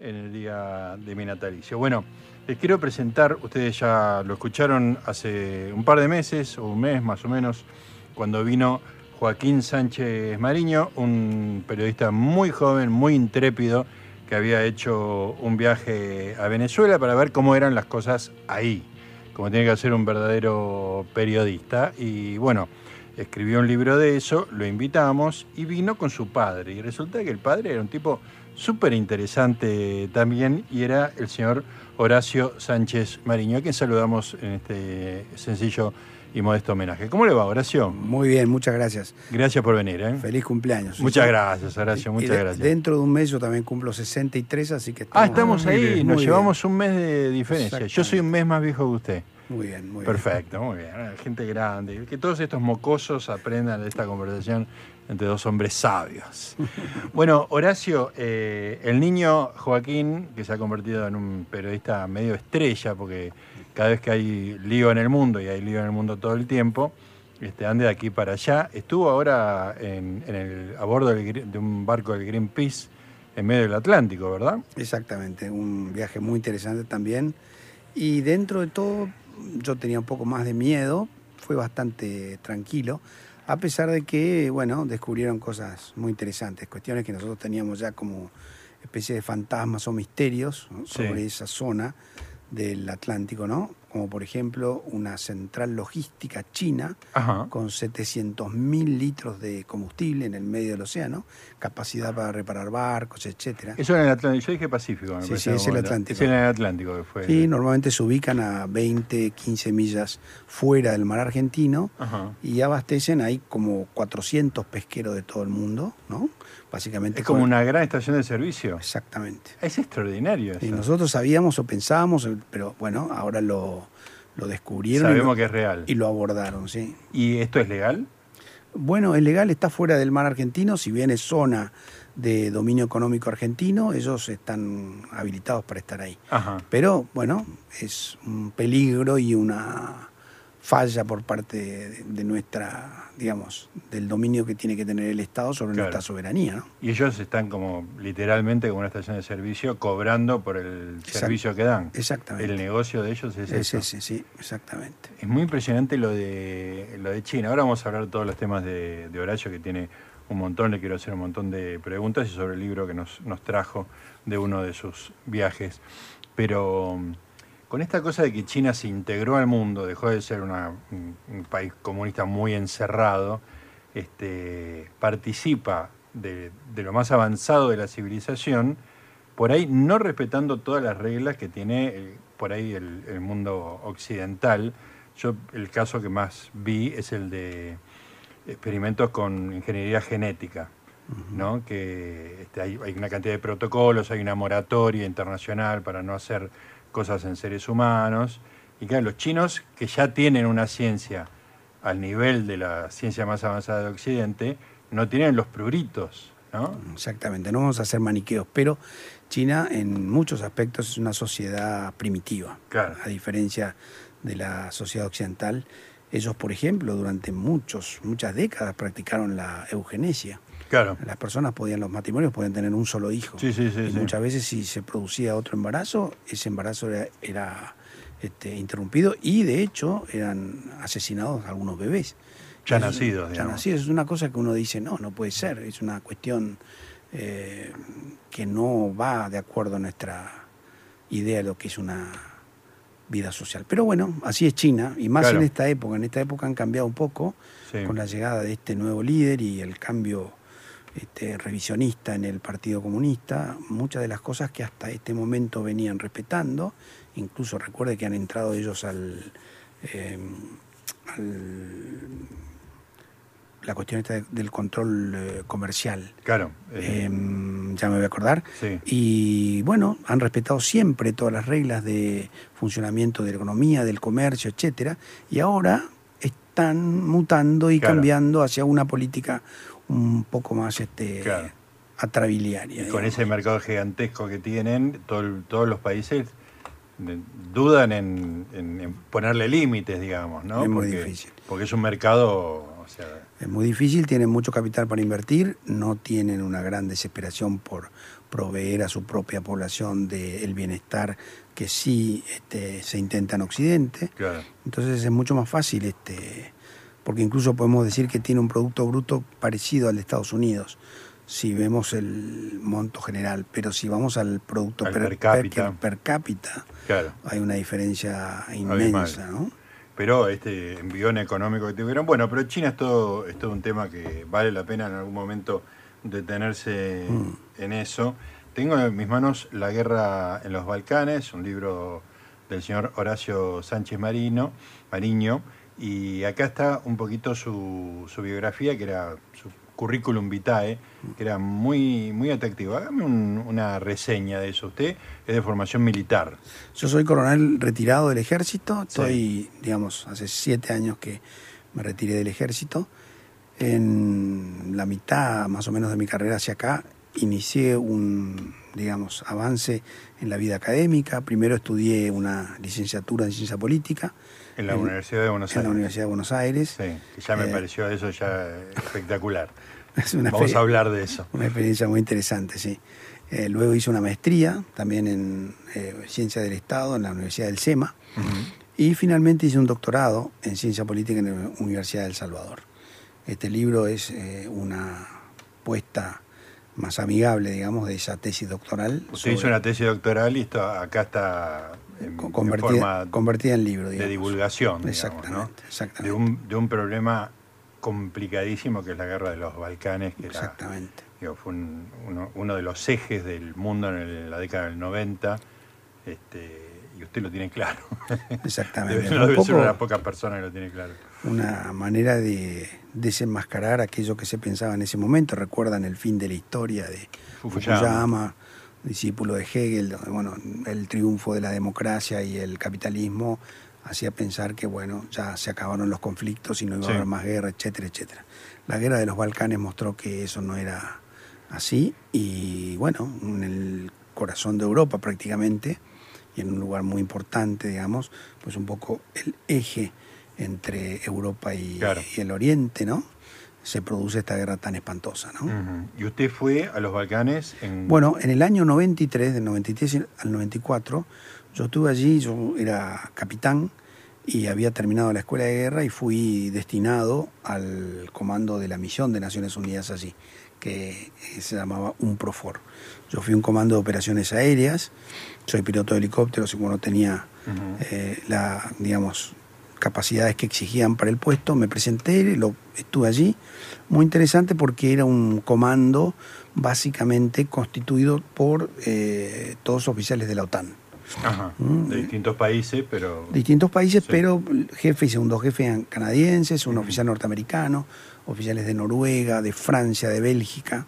en el día de mi natalicio. Bueno, les quiero presentar, ustedes ya lo escucharon hace un par de meses, o un mes más o menos, cuando vino Joaquín Sánchez Mariño, un periodista muy joven, muy intrépido, que había hecho un viaje a Venezuela para ver cómo eran las cosas ahí, como tiene que hacer un verdadero periodista. Y bueno, escribió un libro de eso, lo invitamos y vino con su padre. Y resulta que el padre era un tipo súper interesante también y era el señor Horacio Sánchez Mariño, a quien saludamos en este sencillo y modesto homenaje. ¿Cómo le va, Horacio? Muy bien, muchas gracias. Gracias por venir. ¿eh? Feliz cumpleaños. Muchas gracias, Horacio, muchas de, gracias. Dentro de un mes yo también cumplo 63, así que estamos... Ah, estamos ahí, bien, nos llevamos un mes de diferencia. Yo soy un mes más viejo que usted. Muy bien, muy Perfecto, muy bien. Gente grande. Que todos estos mocosos aprendan de esta conversación entre dos hombres sabios. bueno, Horacio, eh, el niño Joaquín, que se ha convertido en un periodista medio estrella, porque cada vez que hay lío en el mundo, y hay lío en el mundo todo el tiempo, este, ande de aquí para allá. Estuvo ahora en, el, a bordo del, de un barco del Greenpeace en medio del Atlántico, ¿verdad? Exactamente, un viaje muy interesante también. Y dentro de todo, yo tenía un poco más de miedo, fue bastante tranquilo, a pesar de que, bueno, descubrieron cosas muy interesantes, cuestiones que nosotros teníamos ya como especie de fantasmas o misterios ¿no? sobre esa zona del Atlántico, ¿no? Como por ejemplo una central logística china Ajá. con 700 mil litros de combustible en el medio del océano, capacidad para reparar barcos, etcétera. Eso era en el Atlántico. Yo dije Pacífico. me Sí, sí, es el. Atlántico. Es en el Atlántico que fue. Sí, normalmente se ubican a 20, 15 millas fuera del mar argentino Ajá. y abastecen ahí como 400 pesqueros de todo el mundo, ¿no? Básicamente. Es como una gran estación de servicio. Exactamente. Es extraordinario Y eso. nosotros sabíamos o pensábamos, pero bueno, ahora lo, lo descubrieron y Sabemos lo, que es real. y lo abordaron, sí. ¿Y esto es legal? Bueno, es legal, está fuera del mar argentino, si bien es zona de dominio económico argentino, ellos están habilitados para estar ahí. Ajá. Pero bueno, es un peligro y una falla por parte de, de nuestra, digamos, del dominio que tiene que tener el Estado sobre Claro. nuestra soberanía. ¿no? Y ellos están como literalmente como una estación de servicio cobrando por el servicio que dan. Exactamente. El negocio de ellos es, Es ese, sí, exactamente. Es muy impresionante lo de, lo de China. Ahora vamos a hablar de todos los temas de, de Horacio, que tiene un montón, le quiero hacer un montón de preguntas y sobre el libro que nos, nos trajo de uno de sus viajes. Pero con esta cosa de que China se integró al mundo, dejó de ser una- un, país comunista muy encerrado, este, participa de, de lo más avanzado de la civilización, por ahí no respetando todas las reglas que tiene por ahí el, el mundo occidental. Yo el caso que más vi es el de experimentos con ingeniería genética, ¿no? que este, hay, hay una cantidad de protocolos, hay una moratoria internacional para no hacer cosas en seres humanos. Y claro, los chinos que ya tienen una ciencia al nivel de la ciencia más avanzada de Occidente, no tienen los pruritos, ¿no? Exactamente, no vamos a hacer maniqueos, pero China en muchos aspectos es una sociedad primitiva, Claro. a diferencia de la sociedad occidental. Ellos, por ejemplo, durante muchos, muchas décadas practicaron la eugenesia. Claro. Las personas podían, los matrimonios podían tener un solo hijo. Sí, sí, sí, y muchas veces si se producía otro embarazo, ese embarazo era, era, este, interrumpido y de hecho eran asesinados algunos bebés. Ya Eso- nacidos, Ya nacidos. Es una cosa que uno dice, no, no puede ser. Es una cuestión eh, que no va de acuerdo a nuestra idea de lo que es una vida social. Pero bueno, así es China, y más Claro. en esta época. En esta época han cambiado un poco Sí. con la llegada de este nuevo líder y el cambio este, revisionista en el Partido Comunista, muchas de las cosas que hasta este momento venían respetando, incluso recuerde que han entrado ellos al, eh, al- la cuestión esta de- del control eh, comercial, Claro. eh, eh, ya me voy a acordar, sí. y bueno, han respetado siempre todas las reglas de funcionamiento de la economía, del comercio, etcétera, y ahora están mutando y Claro. cambiando hacia una política un poco más este Claro. atrabiliaria. Y con digamos. ese mercado gigantesco que tienen, todo todos los países dudan en, en- en ponerle límites, digamos, ¿no? Es muy porque, difícil. Porque es un mercado, o sea, Es muy difícil, tienen mucho capital para invertir, no tienen una gran desesperación por, proveer a su propia población del bienestar que sí este, se intenta en Occidente. Entonces es mucho más fácil, este, porque incluso podemos decir que tiene un Producto Bruto parecido al de Estados Unidos si vemos el monto general, pero si vamos al producto per, cápita, per, cápita hay una diferencia inmensa, ¿no? Pero este envión económico que tuvieron, bueno, pero China es todo, es todo un tema que vale la pena en algún momento detenerse mm. en eso. Tengo en mis manos La guerra en los Balcanes, un libro del señor Horacio Sánchez Marino, Mariño, y acá está un poquito su, su biografía, que era su currículum vitae, que era muy, muy atractivo. Hágame una reseña de eso. Usted es de formación militar. Yo soy coronel retirado del ejército. Estoy, digamos, hace siete años que me retiré del ejército. En la mitad más o menos de mi carrera hacia acá inicié un, digamos, avance en la vida académica. Primero estudié una licenciatura en ciencia política. En la Universidad de Buenos Aires. En la Universidad de Buenos Aires. Sí, que ya me eh, pareció eso ya espectacular. Vamos a hablar de eso. Una experiencia muy interesante, sí. Eh, luego hice una maestría también en eh, Ciencia del Estado en la Universidad del SEMA. Y finalmente hice un doctorado en Ciencia Política en la Universidad del Salvador. Este libro es eh, una puesta más amigable, digamos, de esa tesis doctoral. Usted hizo una tesis doctoral y acá está convertida, en convertida en libro. De divulgación, exactamente, exactamente. De, un, de un problema complicadísimo que es la guerra de los Balcanes, que Exactamente. fue uno, de los ejes del mundo en la década del 90, este, y usted lo tiene claro. Exactamente. no debe ser una de las pocas personas que lo tiene claro. Una manera de desenmascarar aquello que se pensaba en ese momento. Recuerdan el fin de la historia de Fukuyama, discípulo de Hegel, donde bueno, el triunfo de la democracia y el capitalismo hacía pensar que bueno, ya se acabaron los conflictos y no iba a haber más guerra, etcétera, etcétera. La guerra de los Balcanes mostró que eso no era así y bueno, en el corazón de Europa prácticamente y en un lugar muy importante, digamos, pues un poco el eje entre Europa y, el Oriente, ¿no? Se produce esta guerra tan espantosa, ¿no? ¿Y usted fue a los Balcanes en...? Bueno, en el año 93, del 93 al 94, yo estuve allí, yo era capitán y había terminado la escuela de guerra y fui destinado al comando de la misión de Naciones Unidas allí, que se llamaba UNPROFOR. Yo fui un comando de operaciones aéreas, soy piloto de helicópteros y bueno, tenía eh, la, digamos, capacidades que exigían para el puesto, me presenté, lo, estuve allí, muy interesante porque era un comando básicamente constituido por eh, todos oficiales de la OTAN. Ajá, mm. de distintos países, pero... Distintos países, pero jefe y segundo jefe canadienses, un oficial norteamericano, oficiales de Noruega, de Francia, de Bélgica.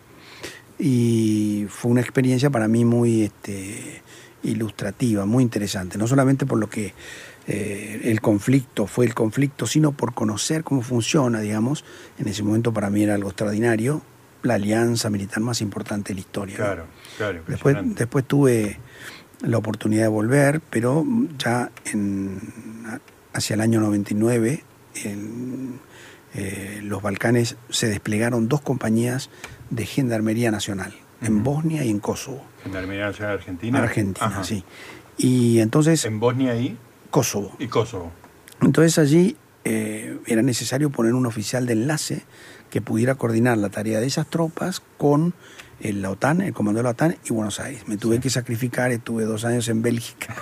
Y fue una experiencia para mí muy este, ilustrativa, muy interesante. No solamente por lo que eh, el conflicto fue el conflicto, sino por conocer cómo funciona, digamos. En ese momento para mí era algo extraordinario, la alianza militar más importante de la historia. Claro, claro. Después, después tuve la oportunidad de volver, pero ya en, hacia el año 99 en eh, los Balcanes se desplegaron dos compañías de Gendarmería Nacional, en Bosnia y en Kosovo. ¿Gendarmería Nacional Argentina? Argentina, sí. Y entonces... ¿En Bosnia y? Kosovo. Y Kosovo. Entonces allí eh, era necesario poner un oficial de enlace que pudiera coordinar la tarea de esas tropas con la OTAN, el comando de la OTAN y Buenos Aires. Me tuve que sacrificar, estuve dos años en Bélgica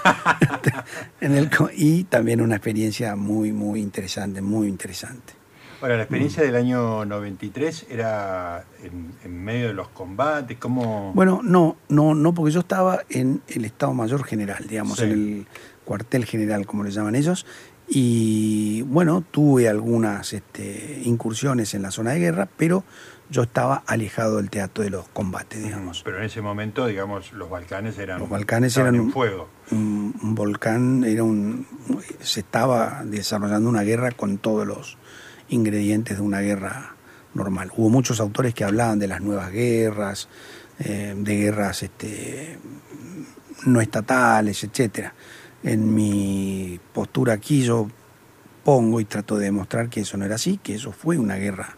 en el, y también una experiencia muy, muy interesante, muy interesante. Ahora, la experiencia del año 93 era en, medio de los combates, ¿cómo...? Bueno, no, no, no, porque yo estaba en el Estado Mayor General, digamos, en el cuartel general, como le llaman ellos, y bueno, tuve algunas este, incursiones en la zona de guerra, pero yo estaba alejado del teatro de los combates, digamos. Pero en ese momento, digamos, los Balcanes eran, los Balcanes eran un, fuego. Un, volcán, era un, se estaba desarrollando una guerra con todos los ingredientes de una guerra normal. Hubo muchos autores que hablaban de las nuevas guerras, eh, de guerras este, no estatales, etcétera. En mi postura aquí yo pongo y trato de demostrar que eso no era así, que eso fue una guerra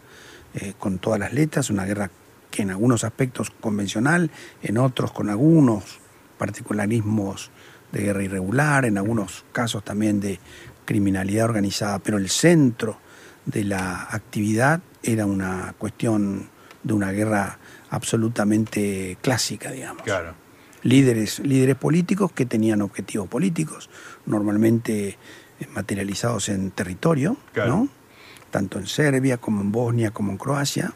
eh, con todas las letras, una guerra que en algunos aspectos convencional, en otros con algunos particularismos de guerra irregular, en algunos casos también de criminalidad organizada, pero el centro de la actividad era una cuestión de una guerra absolutamente clásica, digamos. Claro. Líderes, líderes políticos que tenían objetivos políticos, normalmente materializados en territorio, ¿no? tanto en Serbia como en Bosnia como en Croacia.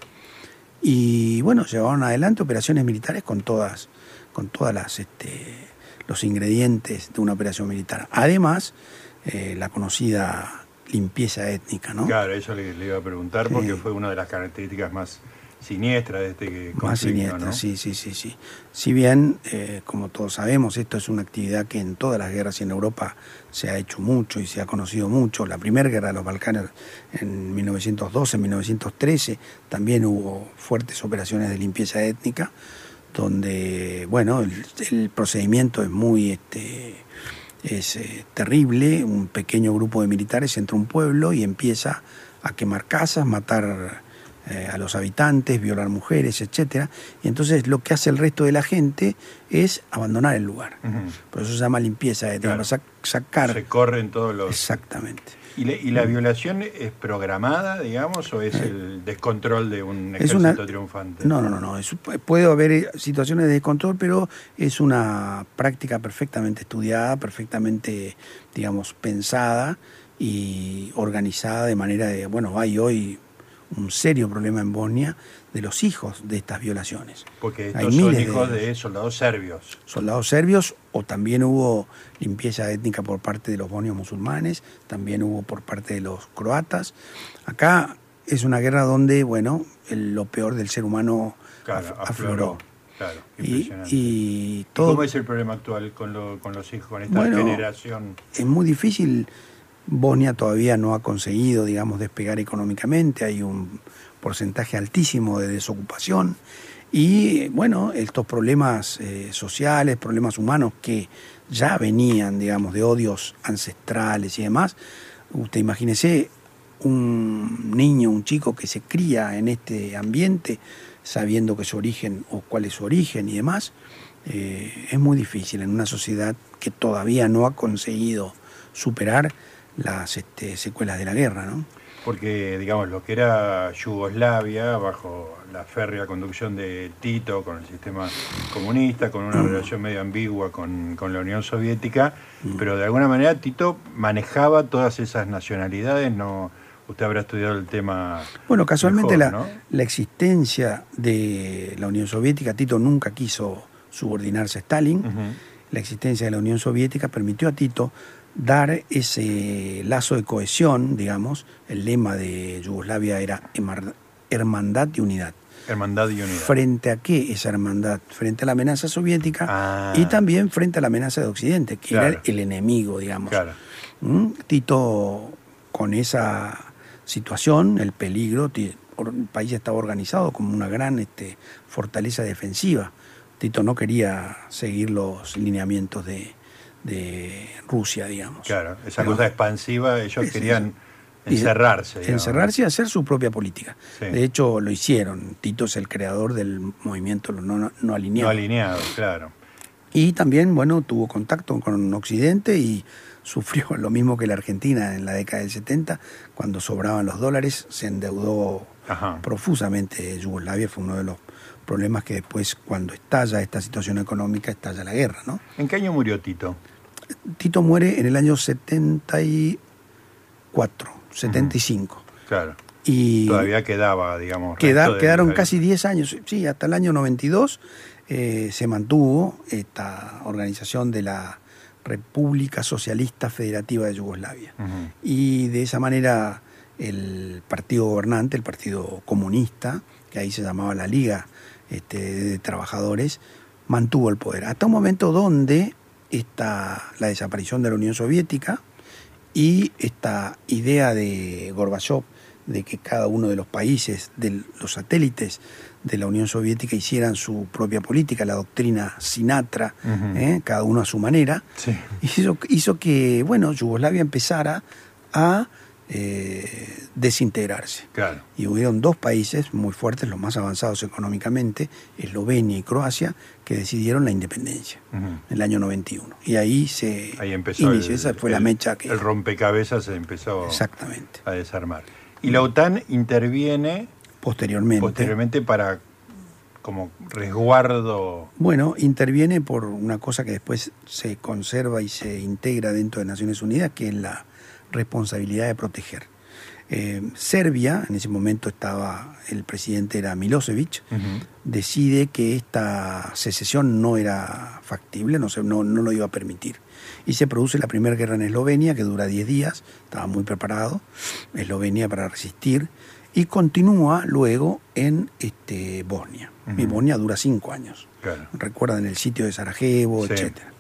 Y bueno, llevaron adelante operaciones militares con todas, con todas las este, los ingredientes de una operación militar. Además, eh, la conocida limpieza étnica, ¿no? Claro, eso le, iba a preguntar porque fue una de las características más siniestras de este conflicto, Más siniestra, sí, sí, sí, sí. Si bien, eh, como todos sabemos, esto es una actividad que en todas las guerras y en Europa se ha hecho mucho y se ha conocido mucho. La primera guerra de los Balcanes en 1912, en 1913, también hubo fuertes operaciones de limpieza étnica, donde, bueno, el, procedimiento es muy... Este, es eh, terrible, un pequeño grupo de militares entra a un pueblo y empieza a quemar casas, matar eh, a los habitantes, violar mujeres, etcétera. Y entonces lo que hace el resto de la gente es abandonar el lugar. Por eso se llama limpieza de claro. sacar. Se corren todos los. Exactamente. ¿Y, la violación es programada, digamos, o es eh. el descontrol de un ejército triunfante? No, no, no, no. puede haber situaciones de descontrol, pero es una práctica perfectamente estudiada, perfectamente, digamos, pensada y organizada de manera de, bueno, hay hoy un serio problema en Bosnia de los hijos de estas violaciones. Porque estos son hijos de, soldados serbios. Soldados serbios, o también hubo limpieza étnica por parte de los bosnios musulmanes, también hubo por parte de los croatas. Acá es una guerra donde, bueno, lo peor del ser humano afloró. Claro, y, todo... ¿Cómo es el problema actual con, los hijos, con esta generación? Es muy difícil Bosnia todavía no ha conseguido, digamos, despegar económicamente, hay un porcentaje altísimo de desocupación. Y, bueno, estos problemas eh, sociales, problemas humanos que ya venían, digamos, de odios ancestrales y demás, usted imagínese un niño, un chico que se cría en este ambiente, sabiendo que su origen o cuál es su origen y demás, eh, es muy difícil en una sociedad que todavía no ha conseguido superar las este, secuelas de la guerra, ¿no? Porque, digamos, lo que era Yugoslavia, bajo la férrea conducción de Tito, con el sistema comunista, con una mm. relación medio ambigua con, la Unión Soviética, mm. pero de alguna manera Tito manejaba todas esas nacionalidades, no usted habrá estudiado el tema. Bueno, casualmente la, la, existencia de la Unión Soviética, Tito nunca quiso subordinarse a Stalin, la existencia de la Unión Soviética permitió a Tito dar ese lazo de cohesión, digamos. El lema de Yugoslavia era hermandad y unidad. Hermandad y unidad. ¿Frente a qué esa hermandad? Frente a la amenaza soviética ah. y también frente a la amenaza de Occidente, que era el enemigo, digamos. ¿Mm? Tito, con esa situación, el peligro, el país estaba organizado como una gran este, fortaleza defensiva. Tito no quería seguir los lineamientos de, de Rusia, digamos. Claro, esa cosa expansiva, ellos querían encerrarse. Encerrarse y hacer su propia política. De hecho, lo hicieron. Tito es el creador del movimiento no, no, alineado. No alineado, claro. Y también, bueno, tuvo contacto con Occidente y sufrió lo mismo que la Argentina en la década del 70, cuando sobraban los dólares, se endeudó profusamente Yugoslavia, fue uno de los problemas que después, cuando estalla esta situación económica, estalla la guerra, ¿no? ¿En qué año murió Tito? Tito muere en el año 74, 75. Claro. Y Todavía quedaba, digamos. quedaron casi 10 años, sí, hasta el año 92 eh, se mantuvo esta organización de la República Socialista Federativa de Yugoslavia. Y de esa manera el partido gobernante, el Partido Comunista, que ahí se llamaba la Liga este, de Trabajadores, mantuvo el poder. Hasta un momento donde está la desaparición de la Unión Soviética y esta idea de Gorbachev de que cada uno de los países, de los satélites de la Unión Soviética hicieran su propia política, la doctrina Sinatra, ¿eh? cada uno a su manera, hizo, hizo, que bueno, Yugoslavia empezara a eh, desintegrarse. Claro. Y hubieron dos países muy fuertes, los más avanzados económicamente, Eslovenia y Croacia, que decidieron la independencia en el año 91. Y ahí se Ahí empezó. inició, el- esa fue la mecha que... El rompecabezas se empezó Exactamente. a desarmar. Y la OTAN interviene Posteriormente. posteriormente para como resguardo. Bueno, interviene por una cosa que después se conserva y se integra dentro de Naciones Unidas, que es la responsabilidad de proteger. Eh, Serbia, en ese momento estaba, el presidente era Milosevic, Ujú. decide que esta secesión no era factible, no, se, no, no lo iba a permitir. Y se produce la primera guerra en Eslovenia, que dura 10 días, estaba muy preparado, Eslovenia para resistir, y continúa luego en este, Bosnia. Y Ujú. Bosnia dura 5 años. Claro. Recuerdan el sitio de Sarajevo, Sí. etcétera.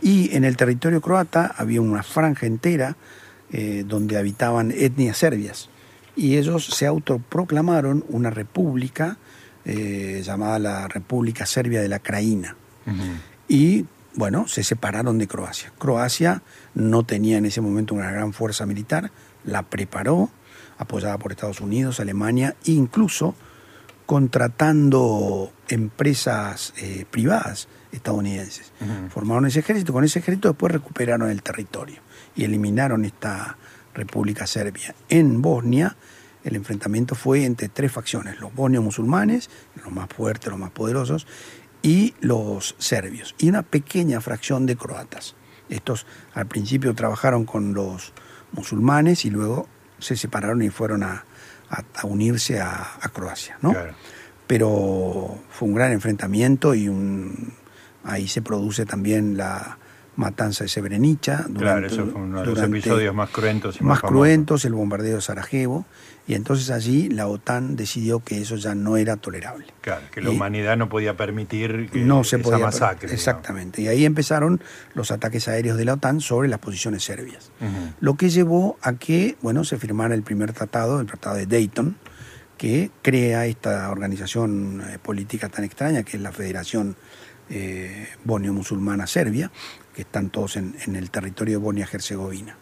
Y en el territorio croata había una franja entera eh, donde habitaban etnias serbias. Y ellos se autoproclamaron una república eh, llamada la República Serbia de la Kraína. Ujú. Y bueno, se separaron de Croacia. Croacia no tenía en ese momento una gran fuerza militar, la preparó, apoyada por Estados Unidos, Alemania, e incluso contratando empresas eh, privadas estadounidenses. Formaron ese ejército, con ese ejército después recuperaron el territorio y eliminaron esta República Serbia. En Bosnia el enfrentamiento fue entre tres facciones, los bosnios musulmanes, los más fuertes, los más poderosos, y los serbios, y una pequeña fracción de croatas. Estos al principio trabajaron con los musulmanes y luego se separaron y fueron a, a- a unirse a, a Croacia. ¿no? Claro. pero fue un gran enfrentamiento y un, ahí se produce también la matanza de Srebrenica. Claro, eso fue uno de los durante- episodios más cruentos y más, más cruentos, el bombardeo de Sarajevo, y entonces allí la OTAN decidió que eso ya no era tolerable. Claro, que la Y- humanidad no podía permitir que no se esa podía masacre. digamos. exactamente y ahí empezaron los ataques aéreos de la OTAN sobre las posiciones serbias lo que llevó a que bueno se firmara el primer tratado el tratado de Dayton que crea esta organización eh, política tan extraña que es la Federación eh, Bonio-Musulmana Serbia que están todos en, en el territorio de Bosnia-Herzegovina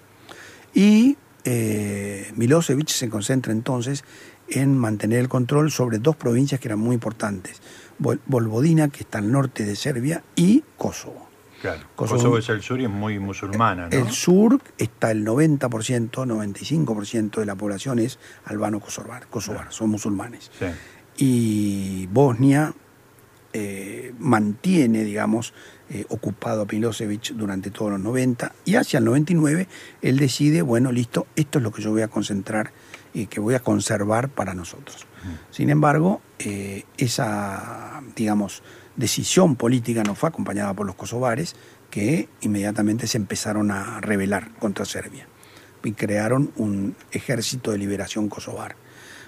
y eh, Milosevic se concentra entonces en mantener el control sobre dos provincias que eran muy importantes, Vol- Volvodina, que está al norte de Serbia, y Kosovo. Claro. Kosovo- Kosovo es el sur y es muy musulmana, ¿no? El sur está el 90%, 95% de la población es albano-kosovar, kosovar, son musulmanes. Sí. Y Bosnia eh, mantiene, digamos, eh, ocupado a Milosevic durante todos los 90 y hacia el 99 él decide, bueno, listo, esto es lo que yo voy a concentrar y que voy a conservar para nosotros. Sin embargo, eh, esa, digamos, decisión política no fue acompañada por los kosovares que inmediatamente se empezaron a rebelar contra Serbia y crearon un ejército de liberación kosovar.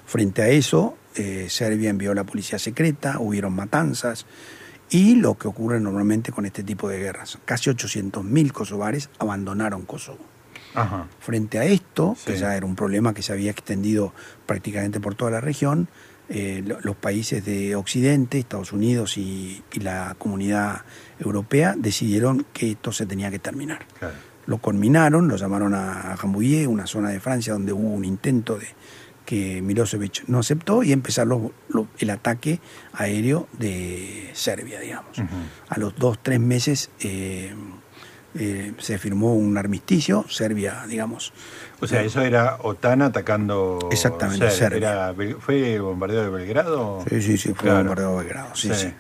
Frente a eso, eh, Serbia envió la policía secreta, hubieron matanzas y lo que ocurre normalmente con este tipo de guerras. Casi 800.000 kosovares abandonaron Kosovo. Ajá. Frente a esto, que ya era un problema que se había extendido prácticamente por toda la región, eh, lo- los países de Occidente, Estados Unidos y, y la comunidad europea decidieron que esto se tenía que terminar. Claro. Lo conminaron, lo llamaron a Rambouillet, una zona de Francia donde hubo un intento de que Milosevic no aceptó y empezar los- el ataque aéreo de Serbia, digamos. A los dos, tres meses eh, eh, se firmó un armisticio, Serbia, digamos. O sea, eso era OTAN atacando. Exactamente, Serbia. Era ¿Fue bombardeo de Belgrado? Sí, sí, sí, fue Claro. bombardeo de Belgrado, sí, Sí. sí.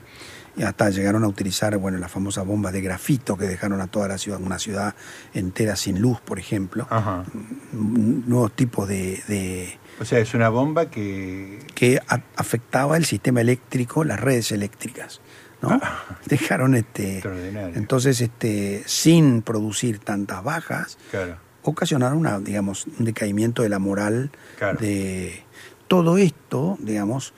Y hasta llegaron a utilizar, bueno, las famosas bombas de grafito que dejaron a toda la ciudad, una ciudad entera sin luz, por ejemplo. Ajá. N- Nuevos tipos de, de- O sea, es una bomba que. que afectaba el sistema eléctrico, las redes eléctricas, ¿no? Dejaron este Extraordinario. entonces este sin producir tantas bajas, Claro. ocasionaron una, digamos, un decaimiento de la moral Claro. de todo esto, digamos,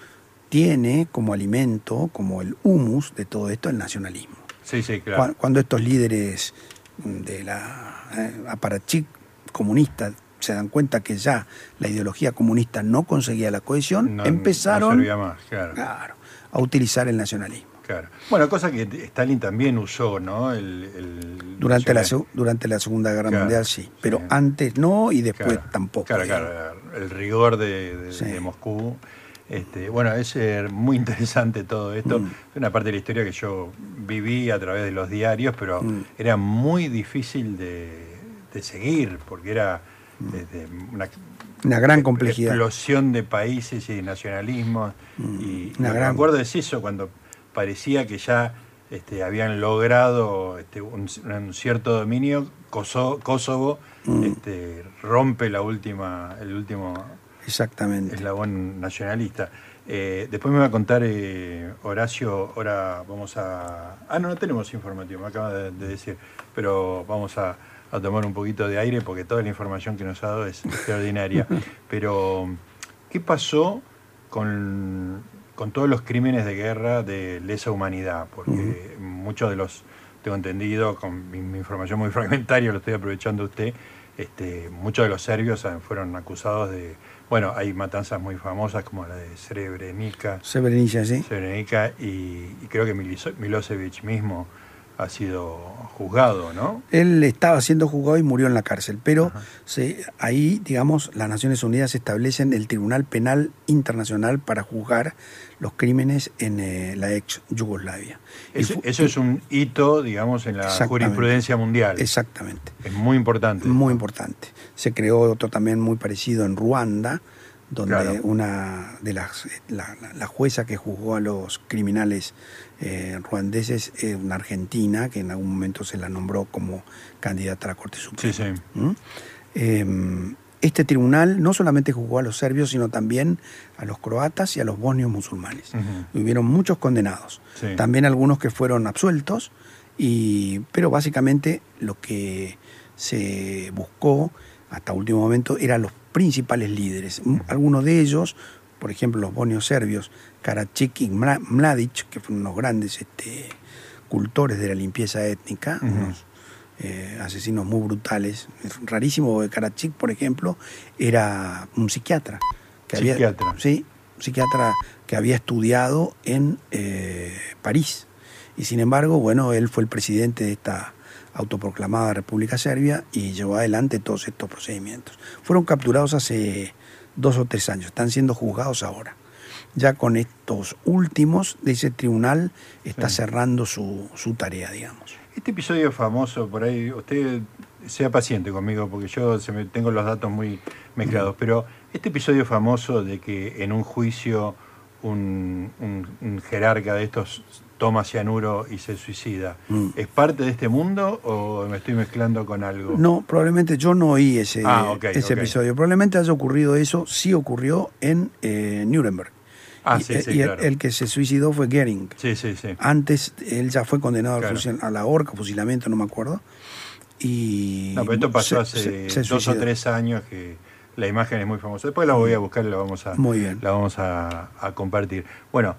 tiene como alimento, como el humus de todo esto, el nacionalismo. Sí, sí, claro. Cuando estos líderes de la eh, aparachic comunista se dan cuenta que ya la ideología comunista no conseguía la cohesión, No- empezaron No servía más, claro. claro, a utilizar el nacionalismo. Claro. Bueno, cosa que Stalin también usó, ¿no? El, el Durante la, durante la Segunda Guerra Mundial sí, pero antes no y después tampoco. Claro, claro, el rigor de, Moscú. Este, bueno, es eh, muy interesante todo esto. Mm. Es una parte de la historia que yo viví a través de los diarios, pero mm. era muy difícil de, seguir, porque era mm. este, una, gran complejidad. Explosión de países y de nacionalismos. y me acuerdo de eso, cuando parecía que ya este, habían logrado este, un, cierto dominio, Kosovo, mm. este, rompe la última, el último Exactamente. eslabón nacionalista. Eh, después me va a contar eh, Horacio, ahora vamos a... Ah, no, no tenemos informativo, me acaba de, decir, pero vamos a, a, tomar un poquito de aire porque toda la información que nos ha dado es extraordinaria. pero, ¿qué pasó con con todos los crímenes de guerra de lesa humanidad, porque muchos de los, tengo entendido, con mi, información muy fragmentaria, lo estoy aprovechando usted, este, muchos de los serbios fueron acusados de, bueno, hay matanzas muy famosas como la de Srebrenica. Srebrenica, sí. Srebrenica y, y creo que Milosevic mismo ha sido juzgado, ¿no? Él estaba siendo juzgado y murió en la cárcel, pero ahí, digamos, las Naciones Unidas establecen el Tribunal Penal Internacional para juzgar los crímenes en eh, la ex Yugoslavia. eso es un hito, digamos, en la jurisprudencia mundial. Exactamente. Es muy importante. Muy importante. Se creó otro también muy parecido en Ruanda, donde una de las la, jueza que juzgó a los criminales eh, ruandeses es una argentina que en algún momento se la nombró como candidata a la Corte Suprema. Sí, sí. ¿Mm? Em, este tribunal no solamente juzgó a los serbios, sino también a los croatas y a los bosnios musulmanes. Hubieron muchos condenados, también algunos que fueron absueltos, y, pero básicamente lo que se buscó hasta último momento eran los principales líderes. Algunos de ellos, por ejemplo los bonios serbios, Karadzic y Mladic, que fueron unos grandes este, cultores de la limpieza étnica, unos eh, asesinos muy brutales. Es rarísimo, Karadzic, por ejemplo, era un psiquiatra. Que ¿Psiquiatra? Había, sí, psiquiatra que había estudiado en eh, París. Y sin embargo, bueno, él fue el presidente de esta autoproclamada República Serbia y llevó adelante todos estos procedimientos. Fueron capturados hace dos o tres años, están siendo juzgados ahora. Ya con estos últimos de ese tribunal está cerrando su, su tarea, digamos. Este episodio famoso, por ahí, usted sea paciente conmigo porque yo se me, tengo los datos muy mezclados, pero este episodio famoso de que en un juicio un, un jerarca de estos toma cianuro y se suicida. Mm. ¿Es parte de este mundo o me estoy mezclando con algo? No, probablemente yo no oí ese, ah, ese episodio. Probablemente haya ocurrido eso, sí ocurrió en eh, Nuremberg. Ah, sí, sí, y el, que se suicidó fue Goering. Sí, sí, sí. Antes él ya fue condenado a la horca, fusilamiento, no me acuerdo. Y no, pero esto pasó hace dos o tres años que la imagen es muy famosa. Después la voy a buscar y la vamos a, muy bien. La vamos a, a compartir. Bueno,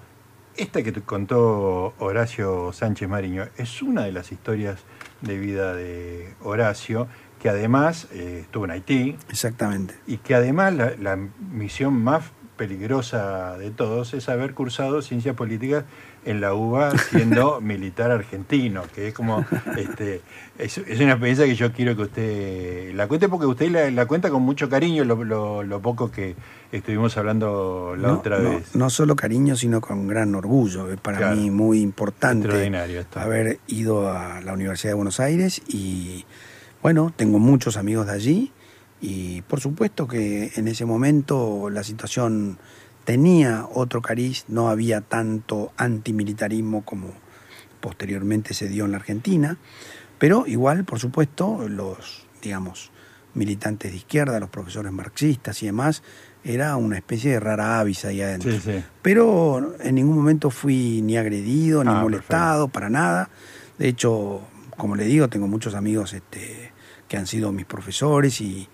esta que te contó Horacio Sánchez Mariño es una de las historias de vida de Horacio, que además eh, estuvo en Haití. Exactamente. Y que además la, misión más peligrosa de todos es haber cursado ciencias políticas en la UBA siendo militar argentino, que es como, este, es, una experiencia que yo quiero que usted la cuente porque usted la, cuenta con mucho cariño, lo, poco que estuvimos hablando la otra vez. No solo cariño, sino con gran orgullo. Es para mí muy importante haber ido a la Universidad de Buenos Aires y, bueno, tengo muchos amigos de allí y por supuesto que en ese momento la situación tenía otro cariz, no había tanto antimilitarismo como posteriormente se dio en la Argentina, pero igual, por supuesto, los, digamos, militantes de izquierda, los profesores marxistas y demás, era una especie de rara avis ahí adentro. Pero en ningún momento fui ni agredido, ni ah, molestado, para nada. De hecho, como le digo, tengo muchos amigos este, que han sido mis profesores y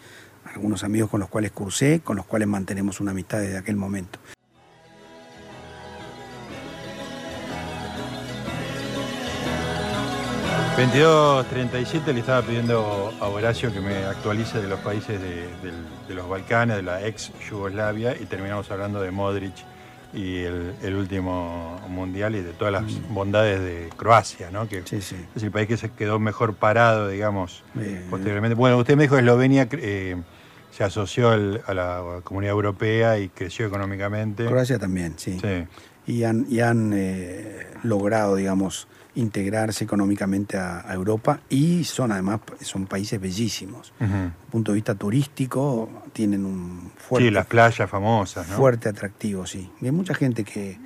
algunos amigos con los cuales cursé, con los cuales mantenemos una amistad desde aquel momento. ...22.37 le estaba pidiendo a Horacio que me actualice de los países de, los Balcanes, de la ex Yugoslavia, y terminamos hablando de Modric y el, último mundial y de todas las mm. bondades de Croacia, ¿no? Que es el país que se quedó mejor parado, digamos, posteriormente. Bueno, usted me dijo Eslovenia eh, se asoció a la comunidad europea y creció económicamente. Croacia también, sí. sí. Y han, y han eh, logrado, digamos, integrarse económicamente a, Europa y son además son países bellísimos. Desde el punto de vista turístico tienen un fuerte... Sí, las playas famosas, Fuerte atractivo, sí. Y hay mucha gente que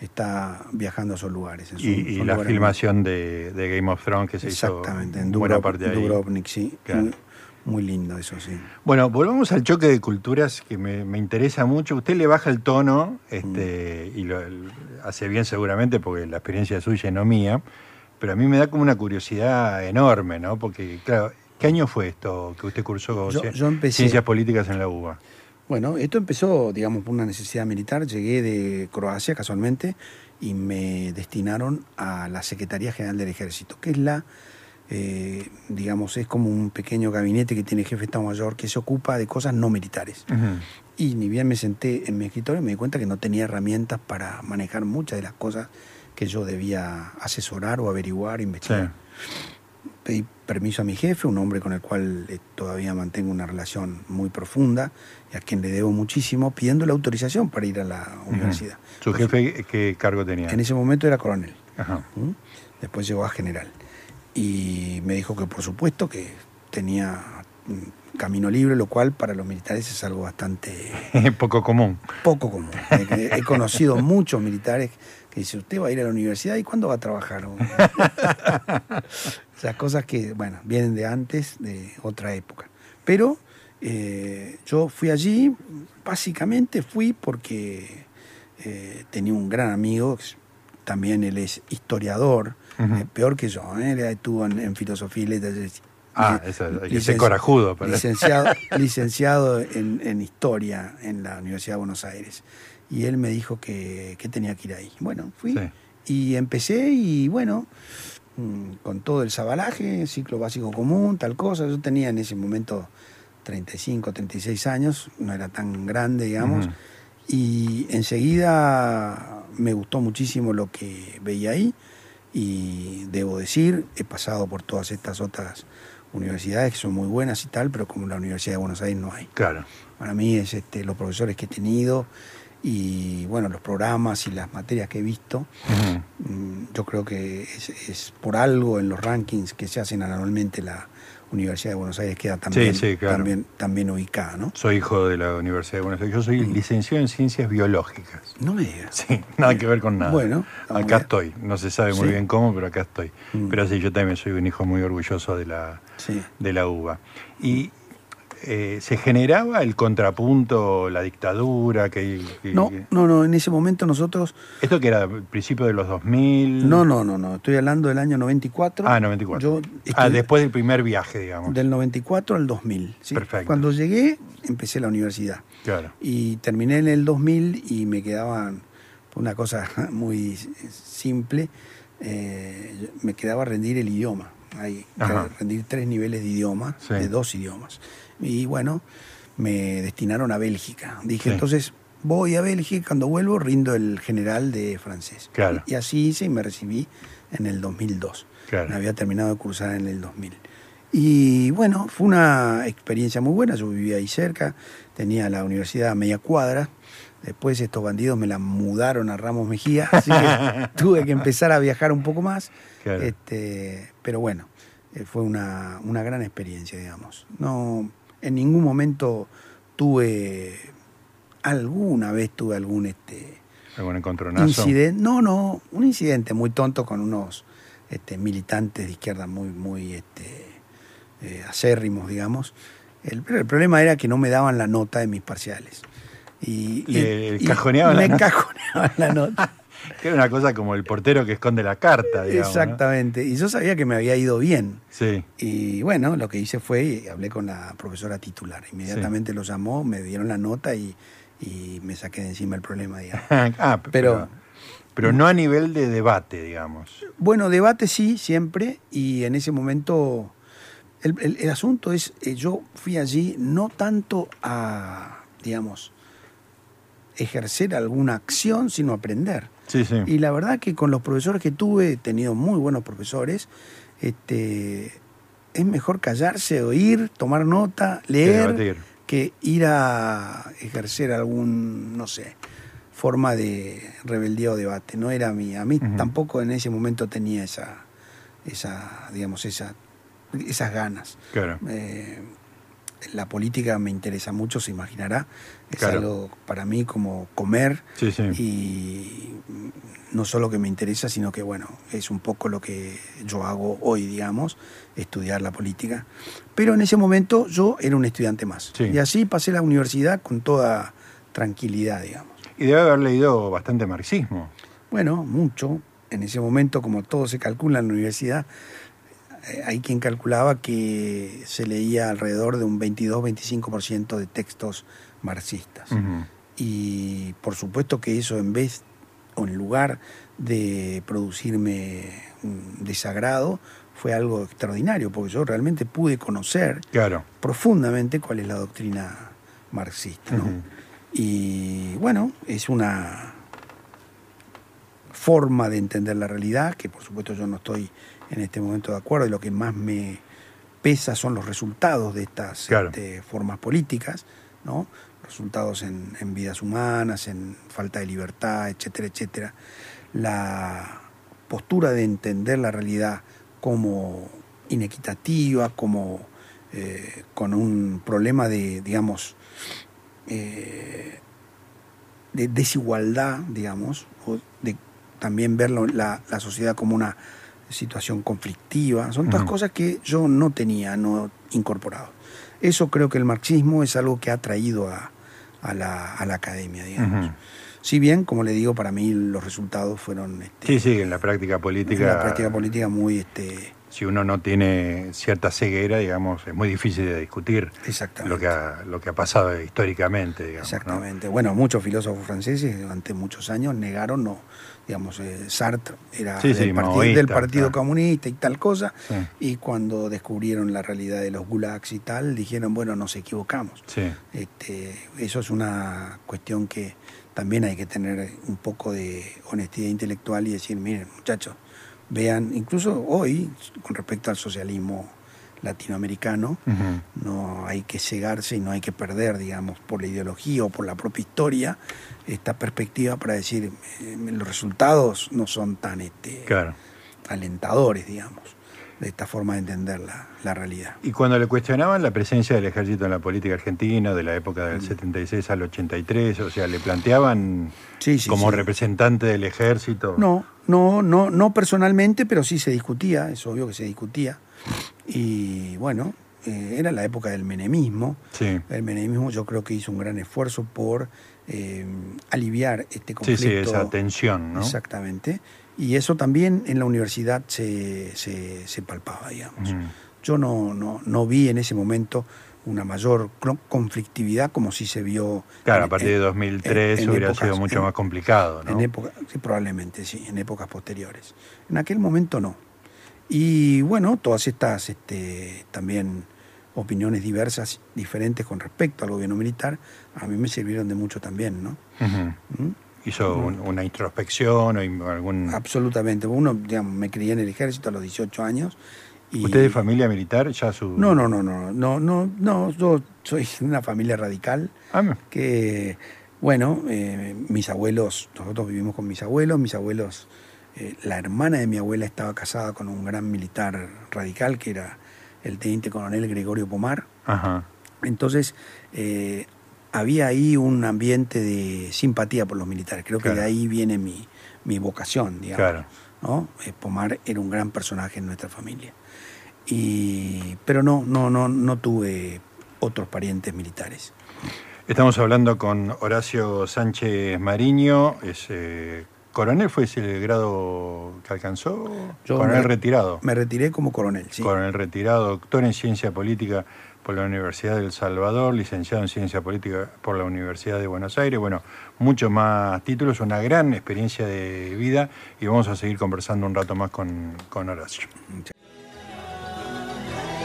está viajando a esos lugares. y, la filmación de, Game of Thrones que se Exactamente, hizo en buena parte de Dubrovnik, sí. Muy, lindo eso, sí. Bueno, volvamos al choque de culturas que me, interesa mucho. Usted le baja el tono este, mm. y lo, hace bien seguramente porque la experiencia suya y no mía, pero a mí me da como una curiosidad enorme, ¿no? Porque, claro, ¿qué año fue esto que usted cursó Ciencias Políticas en la UBA? Bueno, esto empezó, digamos, por una necesidad militar. Llegué de Croacia casualmente y me destinaron a la Secretaría General del Ejército, que es la, eh, digamos, es como un pequeño gabinete que tiene el jefe de Estado Mayor que se ocupa de cosas no militares. Y ni bien me senté en mi escritorio me di cuenta que no tenía herramientas para manejar muchas de las cosas que yo debía asesorar o averiguar, investigar. Pedí permiso a mi jefe, un hombre con el cual eh, todavía mantengo una relación muy profunda y a quien le debo muchísimo, pidiendo la autorización para ir a la universidad. ¿Su jefe qué cargo tenía? En ese momento era coronel. ¿Mm? Después llegó a general. Y me dijo que por supuesto que tenía camino libre, lo cual para los militares es algo bastante... Poco común. Poco común. He conocido muchos militares que dicen, usted va a ir a la universidad y cuándo va a trabajar. Esas cosas que, bueno, vienen de antes, de otra época. Pero eh, yo fui allí, básicamente fui porque eh, tenía un gran amigo, también él es historiador, eh, peor que yo, él estuvo en, en filosofía y letras Ah, eso, que ser corajudo. Licenciado, licenciado en, historia en la Universidad de Buenos Aires. Y él me dijo que, tenía que ir ahí. Bueno, fui y empecé y bueno, mm, con todo el sabalaje, ciclo básico común, tal cosa. Yo tenía en ese momento 35, 36 años, no era tan grande, digamos. Y enseguida me gustó muchísimo lo que veía ahí y debo decir, he pasado por todas estas otras universidades que son muy buenas y tal, pero como la Universidad de Buenos Aires no hay. Claro. Para mí es este, los profesores que he tenido y bueno, los programas y las materias que he visto, mm, yo creo que es, por algo en los rankings que se hacen anualmente la Universidad de Buenos Aires queda también, también, también ubicada, ¿no? Soy hijo de la Universidad de Buenos Aires. Yo soy mm. licenciado en Ciencias Biológicas. No me digas. Sí, nada que ver con nada. Bueno, acá estoy. No se sabe muy bien cómo, pero acá estoy. Mm. Pero sí, yo también soy un hijo muy orgulloso de la, de la UBA. Y eh, ¿se generaba el contrapunto, la dictadura? Que, no, no, no, en ese momento nosotros... ¿Esto que era principio de los 2000? No, no, no, no, estoy hablando del año 94. Ah, 94. ah, después del primer viaje, digamos. Del 94 al 2000. Perfecto. Cuando llegué, empecé la universidad. Claro. Y terminé en el 2000 y me quedaba una cosa muy simple, eh, me quedaba rendir el idioma. Hay rendir tres niveles de idioma, de dos idiomas. Y bueno, me destinaron a Bélgica. Dije, entonces voy a Bélgica, cuando vuelvo rindo el general de francés. Claro. Y, así hice y me recibí en el 2002. Claro. Me había terminado de cursar en el 2000. Y bueno, fue una experiencia muy buena. Yo vivía ahí cerca, tenía la universidad a media cuadra. Después estos bandidos me la mudaron a Ramos Mejía, así que tuve que empezar a viajar un poco más. Este, pero bueno, eh, fue una, una gran experiencia, digamos. No, en ningún momento tuve, alguna vez tuve algún este, ¿Algún encontronazo? Incidente, no, no, un incidente muy tonto con unos este, militantes de izquierda muy, muy este, eh, acérrimos, digamos. El, pero el problema era que no me daban la nota de mis parciales. Y, y, cajoneaban me la cajoneaban la nota. Que era una cosa como el portero que esconde la carta, digamos. Exactamente. Y yo sabía que me había ido bien. Sí. Y bueno, lo que hice fue, hablé con la profesora titular. Inmediatamente lo llamó, me dieron la nota y, me saqué de encima el problema, digamos. ah, pero, pero, no a nivel de debate, digamos. Bueno, debate sí, siempre. Y en ese momento, el, el asunto es, eh, yo fui allí no tanto a, digamos, ejercer alguna acción, sino aprender. Sí, sí. Y la verdad que con los profesores que tuve, he tenido muy buenos profesores, este, es mejor callarse, oír, tomar nota, leer, que ir a ejercer algún, no sé, forma de rebeldía o debate. No era mí. A mí tampoco en ese momento tenía esa, esa digamos, esa, esas ganas. Claro. Eh, la política me interesa mucho, se imaginará. Es Claro. algo para mí como comer Sí, sí. y no solo que me interesa, sino que bueno, es un poco lo que yo hago hoy, digamos, estudiar la política. Pero en ese momento yo era un estudiante más. Sí. Y así pasé la universidad con toda tranquilidad, digamos. Y debe haber leído bastante marxismo. Bueno, mucho. En ese momento, como todo se calcula en la universidad, eh, hay quien calculaba que se leía alrededor de un 22-25% de textos marxistas. Y por supuesto que eso en vez o en lugar de producirme un desagrado, fue algo extraordinario, porque yo realmente pude conocer Claro. profundamente cuál es la doctrina marxista. Y bueno, es una forma de entender la realidad, que por supuesto yo no estoy en este momento de acuerdo, y lo que más me pesa son los resultados de estas Claro. este, formas políticas, ¿no? Resultados en, en vidas humanas, en falta de libertad, etcétera, etcétera. La postura de entender la realidad como inequitativa, como eh, con un problema de, digamos, eh, de desigualdad, digamos, o de también ver la, la sociedad como una situación conflictiva. Son todas Ujú. cosas que yo no tenía, no incorporado. Eso creo que el marxismo es algo que ha traído a, a la, a la academia, digamos. Si bien, como le digo, para mí los resultados fueron este, Sí, sí, en la práctica política. en la práctica política muy este, Si uno no tiene cierta ceguera, digamos, es muy difícil de discutir exactamente. lo que ha, lo que ha pasado históricamente, digamos. ¿no? Exactamente. Bueno, muchos filósofos franceses durante muchos años negaron, no, digamos, eh, Sartre era Sí, sí, del, partido, del Partido claro. Comunista y tal cosa, Sí, y cuando descubrieron la realidad de los gulags y tal, dijeron, bueno, nos equivocamos. Este, eso es una cuestión que también hay que tener un poco de honestidad intelectual y decir, miren, muchachos, vean, incluso hoy, con respecto al socialismo latinoamericano, no hay que cegarse y no hay que perder, digamos, por la ideología o por la propia historia, esta perspectiva para decir, eh, los resultados no son tan este, Claro. alentadores, digamos, de esta forma de entender la, la realidad. Y cuando le cuestionaban la presencia del ejército en la política argentina, de la época del 76 al 83, o sea, le planteaban Sí, sí, como representante del ejército. No, no, no, no personalmente, pero sí se discutía, es obvio que se discutía. Y bueno, eh, era la época del menemismo. Sí, El menemismo yo creo que hizo un gran esfuerzo por eh, aliviar este sí, conflicto. sí, esa tensión, ¿no? Exactamente. Y eso también en la universidad se, se, se palpaba, digamos. Ujú. Yo no, no, no vi en ese momento una mayor conflictividad como si se vio... Claro, a en- partir de en- 2003 en hubiera épocas- sido mucho en- más complicado, ¿no? en época, sí, probablemente, sí, en épocas posteriores. En aquel momento no. Y bueno, todas estas este, también opiniones diversas, diferentes con respecto al gobierno militar, a mí me sirvieron de mucho también, ¿no? ¿Mm? Hizo un- una introspección o algún... Absolutamente. Uno, digamos, me crié en el ejército a los 18 años. Y... ¿Usted es de familia militar? Ya su... No, no, no, no, no, no, no, yo soy de una familia radical Ah, me- que, bueno, eh, mis abuelos, nosotros vivimos con mis abuelos, mis abuelos, eh, la hermana de mi abuela estaba casada con un gran militar radical que era el teniente coronel Gregorio Pomar. Ajá. Entonces, eh, había ahí un ambiente de simpatía por los militares. Creo que de ahí viene mi, mi vocación, digamos. Claro. ¿no? Eh, Pomar era un gran personaje en nuestra familia. Y, pero no, no, no, no tuve otros parientes militares. Estamos hablando con Horacio Sánchez Mariño, es eh, coronel, fue ese el grado que alcanzó, Yo coronel me- retirado, Me retiré como coronel, sí. coronel retirado, doctor en ciencia política por la Universidad del Salvador, licenciado en ciencia política por la Universidad de Buenos Aires, bueno, muchos más títulos, una gran experiencia de vida y vamos a seguir conversando un rato más con, con Horacio.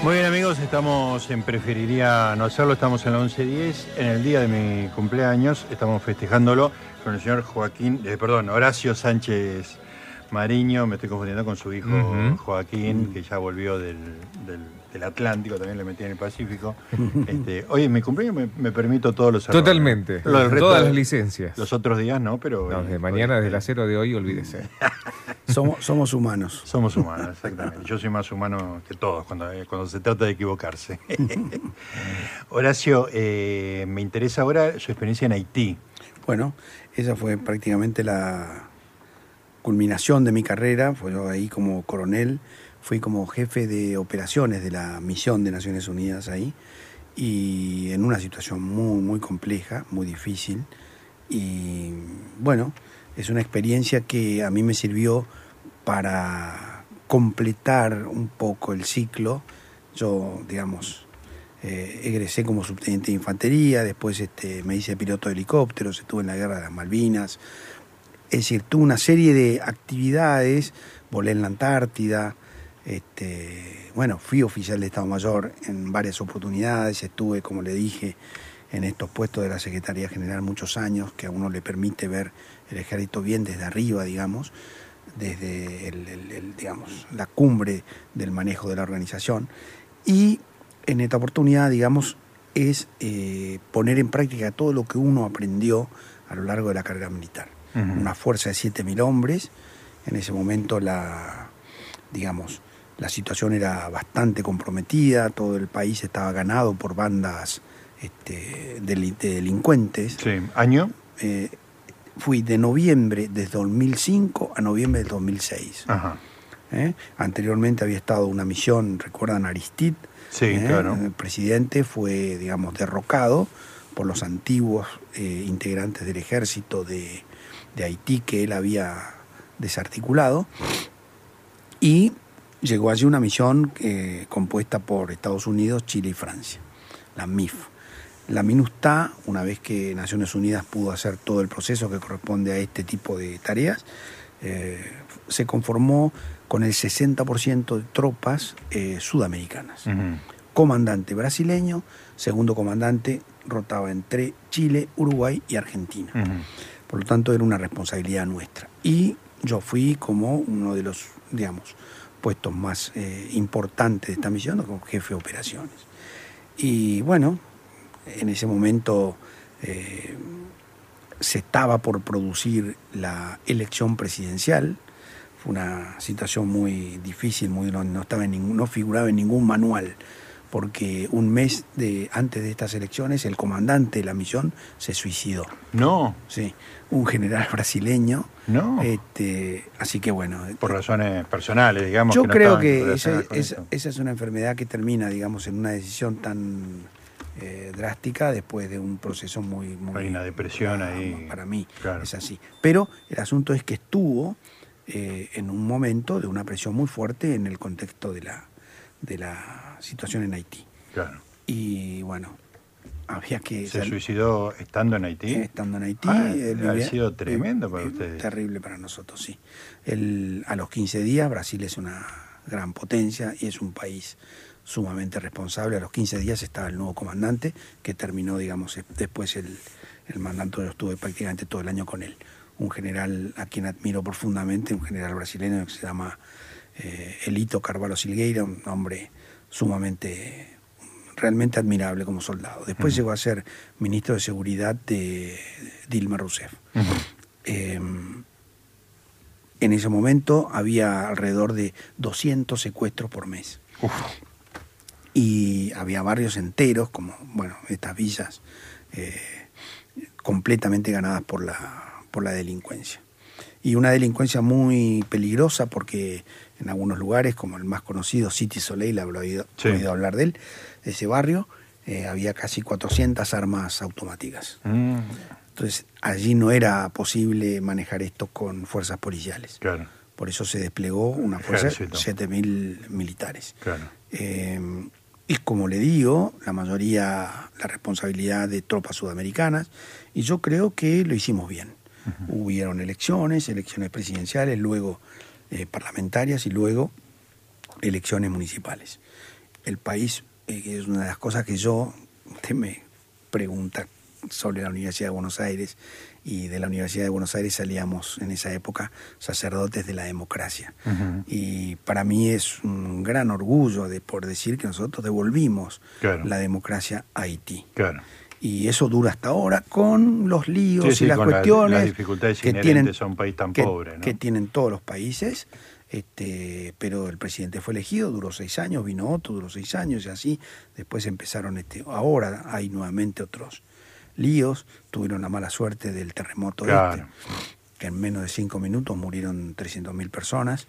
Muy bien amigos, estamos en Preferiría no hacerlo, estamos en la 11.10, en el día de mi cumpleaños, estamos festejándolo con el señor Joaquín, eh, perdón, Horacio Sánchez Mariño, me estoy confundiendo con su hijo. Joaquín, que ya volvió del, del- del Atlántico, también le metí en el Pacífico. Este, hoy en mi cumpleaños me, me permito todos los errores. Totalmente. Todas de- las licencias. Los otros días no, pero... No, de mañana, hoy- desde las cero de hoy, olvídese. Somos, somos humanos. Somos humanos, exactamente. Yo soy más humano que todos cuando, eh, cuando se trata de equivocarse. Horacio, eh, me interesa ahora su experiencia en Haití. Bueno, esa fue prácticamente la culminación de mi carrera. Fue yo ahí como coronel, fui como jefe de operaciones de la misión de Naciones Unidas ahí. Y en una situación muy, muy compleja, muy difícil. Y bueno, es una experiencia que a mí me sirvió para completar un poco el ciclo. Yo, digamos, eh, egresé como subteniente de infantería, después este, me hice piloto de helicópteros, estuve en la guerra de las Malvinas. Es decir, tuve una serie de actividades, volé en la Antártida, este, bueno, fui oficial de Estado Mayor en varias oportunidades, estuve, como le dije, en estos puestos de la Secretaría General muchos años, que a uno le permite ver el ejército bien desde arriba, digamos, desde el- digamos, la cumbre del manejo de la organización. Y en esta oportunidad, digamos, es eh, poner en práctica todo lo que uno aprendió a lo largo de la carrera militar. Una fuerza de 7.000 hombres. En ese momento la, digamos, la situación era bastante comprometida, todo el país estaba ganado por bandas este, de delincuentes. Sí, año. Eh, fui de noviembre de 2005 a noviembre del 2006. Ajá. ¿eh? Anteriormente había estado una misión, recuerdan Aristide, Sí, ¿eh? claro. El presidente fue, digamos, derrocado por los antiguos eh, integrantes del ejército de, de Haití que él había desarticulado. Y llegó allí una misión eh, compuesta por Estados Unidos, Chile y Francia, la MIF. La MINUSTA, una vez que Naciones Unidas pudo hacer todo el proceso que corresponde a este tipo de tareas, eh, se conformó con el 60% de tropas eh, sudamericanas. Comandante brasileño, segundo comandante rotaba entre Chile, Uruguay y Argentina. Por lo tanto, era una responsabilidad nuestra. Y yo fui como uno de los, digamos, puestos más eh, importantes de esta misión, como jefe de operaciones. Y bueno, en ese momento eh, se estaba por producir la elección presidencial. Una situación muy difícil, muy, no, no estaba en ningún- no figuraba en ningún manual, porque un mes de, antes de estas elecciones el comandante de la misión se suicidó. No, Sí, un general brasileño. no. Este, así que bueno. por razones personales, digamos. yo no creo que esa, es una enfermedad que termina, digamos, en una decisión tan eh, drástica después de un proceso muy... muy Hay una depresión Ah, ahí. Para mí Claro. es así. Pero el asunto es que estuvo eh, en un momento de una presión muy fuerte en el contexto de la, de la situación en Haití. Claro. Y bueno, había que... ¿Se sal- suicidó estando en Haití? eh, estando en Haití. Ah, vivía- sido tremendo para ustedes. Terrible para nosotros, sí. El- a los 15 días Brasil es una gran potencia y es un país sumamente responsable. A los 15 días estaba el nuevo comandante que terminó, digamos, después el, el mandato, yo estuve prácticamente todo el año con él. Un general a quien admiro profundamente, un general brasileño que se llama eh, Elito Carvalho Silgueira, un hombre sumamente realmente admirable como soldado. Después llegó a ser ministro de Seguridad de Dilma Rousseff. Eh, en ese momento había alrededor de 200 secuestros por mes. Uf, Y había barrios enteros, como bueno, estas villas, eh, completamente ganadas por la, por la delincuencia. Y una delincuencia muy peligrosa porque en algunos lugares, como el más conocido, City Soleil, habrá oído, Sí. oído hablar de él, de ese barrio, eh, había casi 400 armas automáticas. mm, Entonces allí no era posible manejar esto con fuerzas policiales. claro, Por eso se desplegó una fuerza de Ejército. 7.000 militares. claro. Eh, y como le digo, la mayoría, la responsabilidad de tropas sudamericanas, y yo creo que lo hicimos bien. Hubieron elecciones, elecciones presidenciales, luego eh, parlamentarias y luego elecciones municipales. el país, eh, es una de las cosas que yo, usted me pregunta sobre la Universidad de Buenos Aires, y de la Universidad de Buenos Aires salíamos en esa época sacerdotes de la democracia. Y para mí es un gran orgullo de por decir que nosotros devolvimos la democracia a Haití. Claro. Y eso dura hasta ahora con los líos y las cuestiones dificultades que tienen a un país tan pobre, que tienen todos los países. Este, pero el presidente fue elegido, duró seis años, vino otro, duró seis años y así. Después empezaron, este, ahora hay nuevamente otros líos, tuvieron la mala suerte del terremoto este, que en menos de cinco minutos murieron 300.000 personas.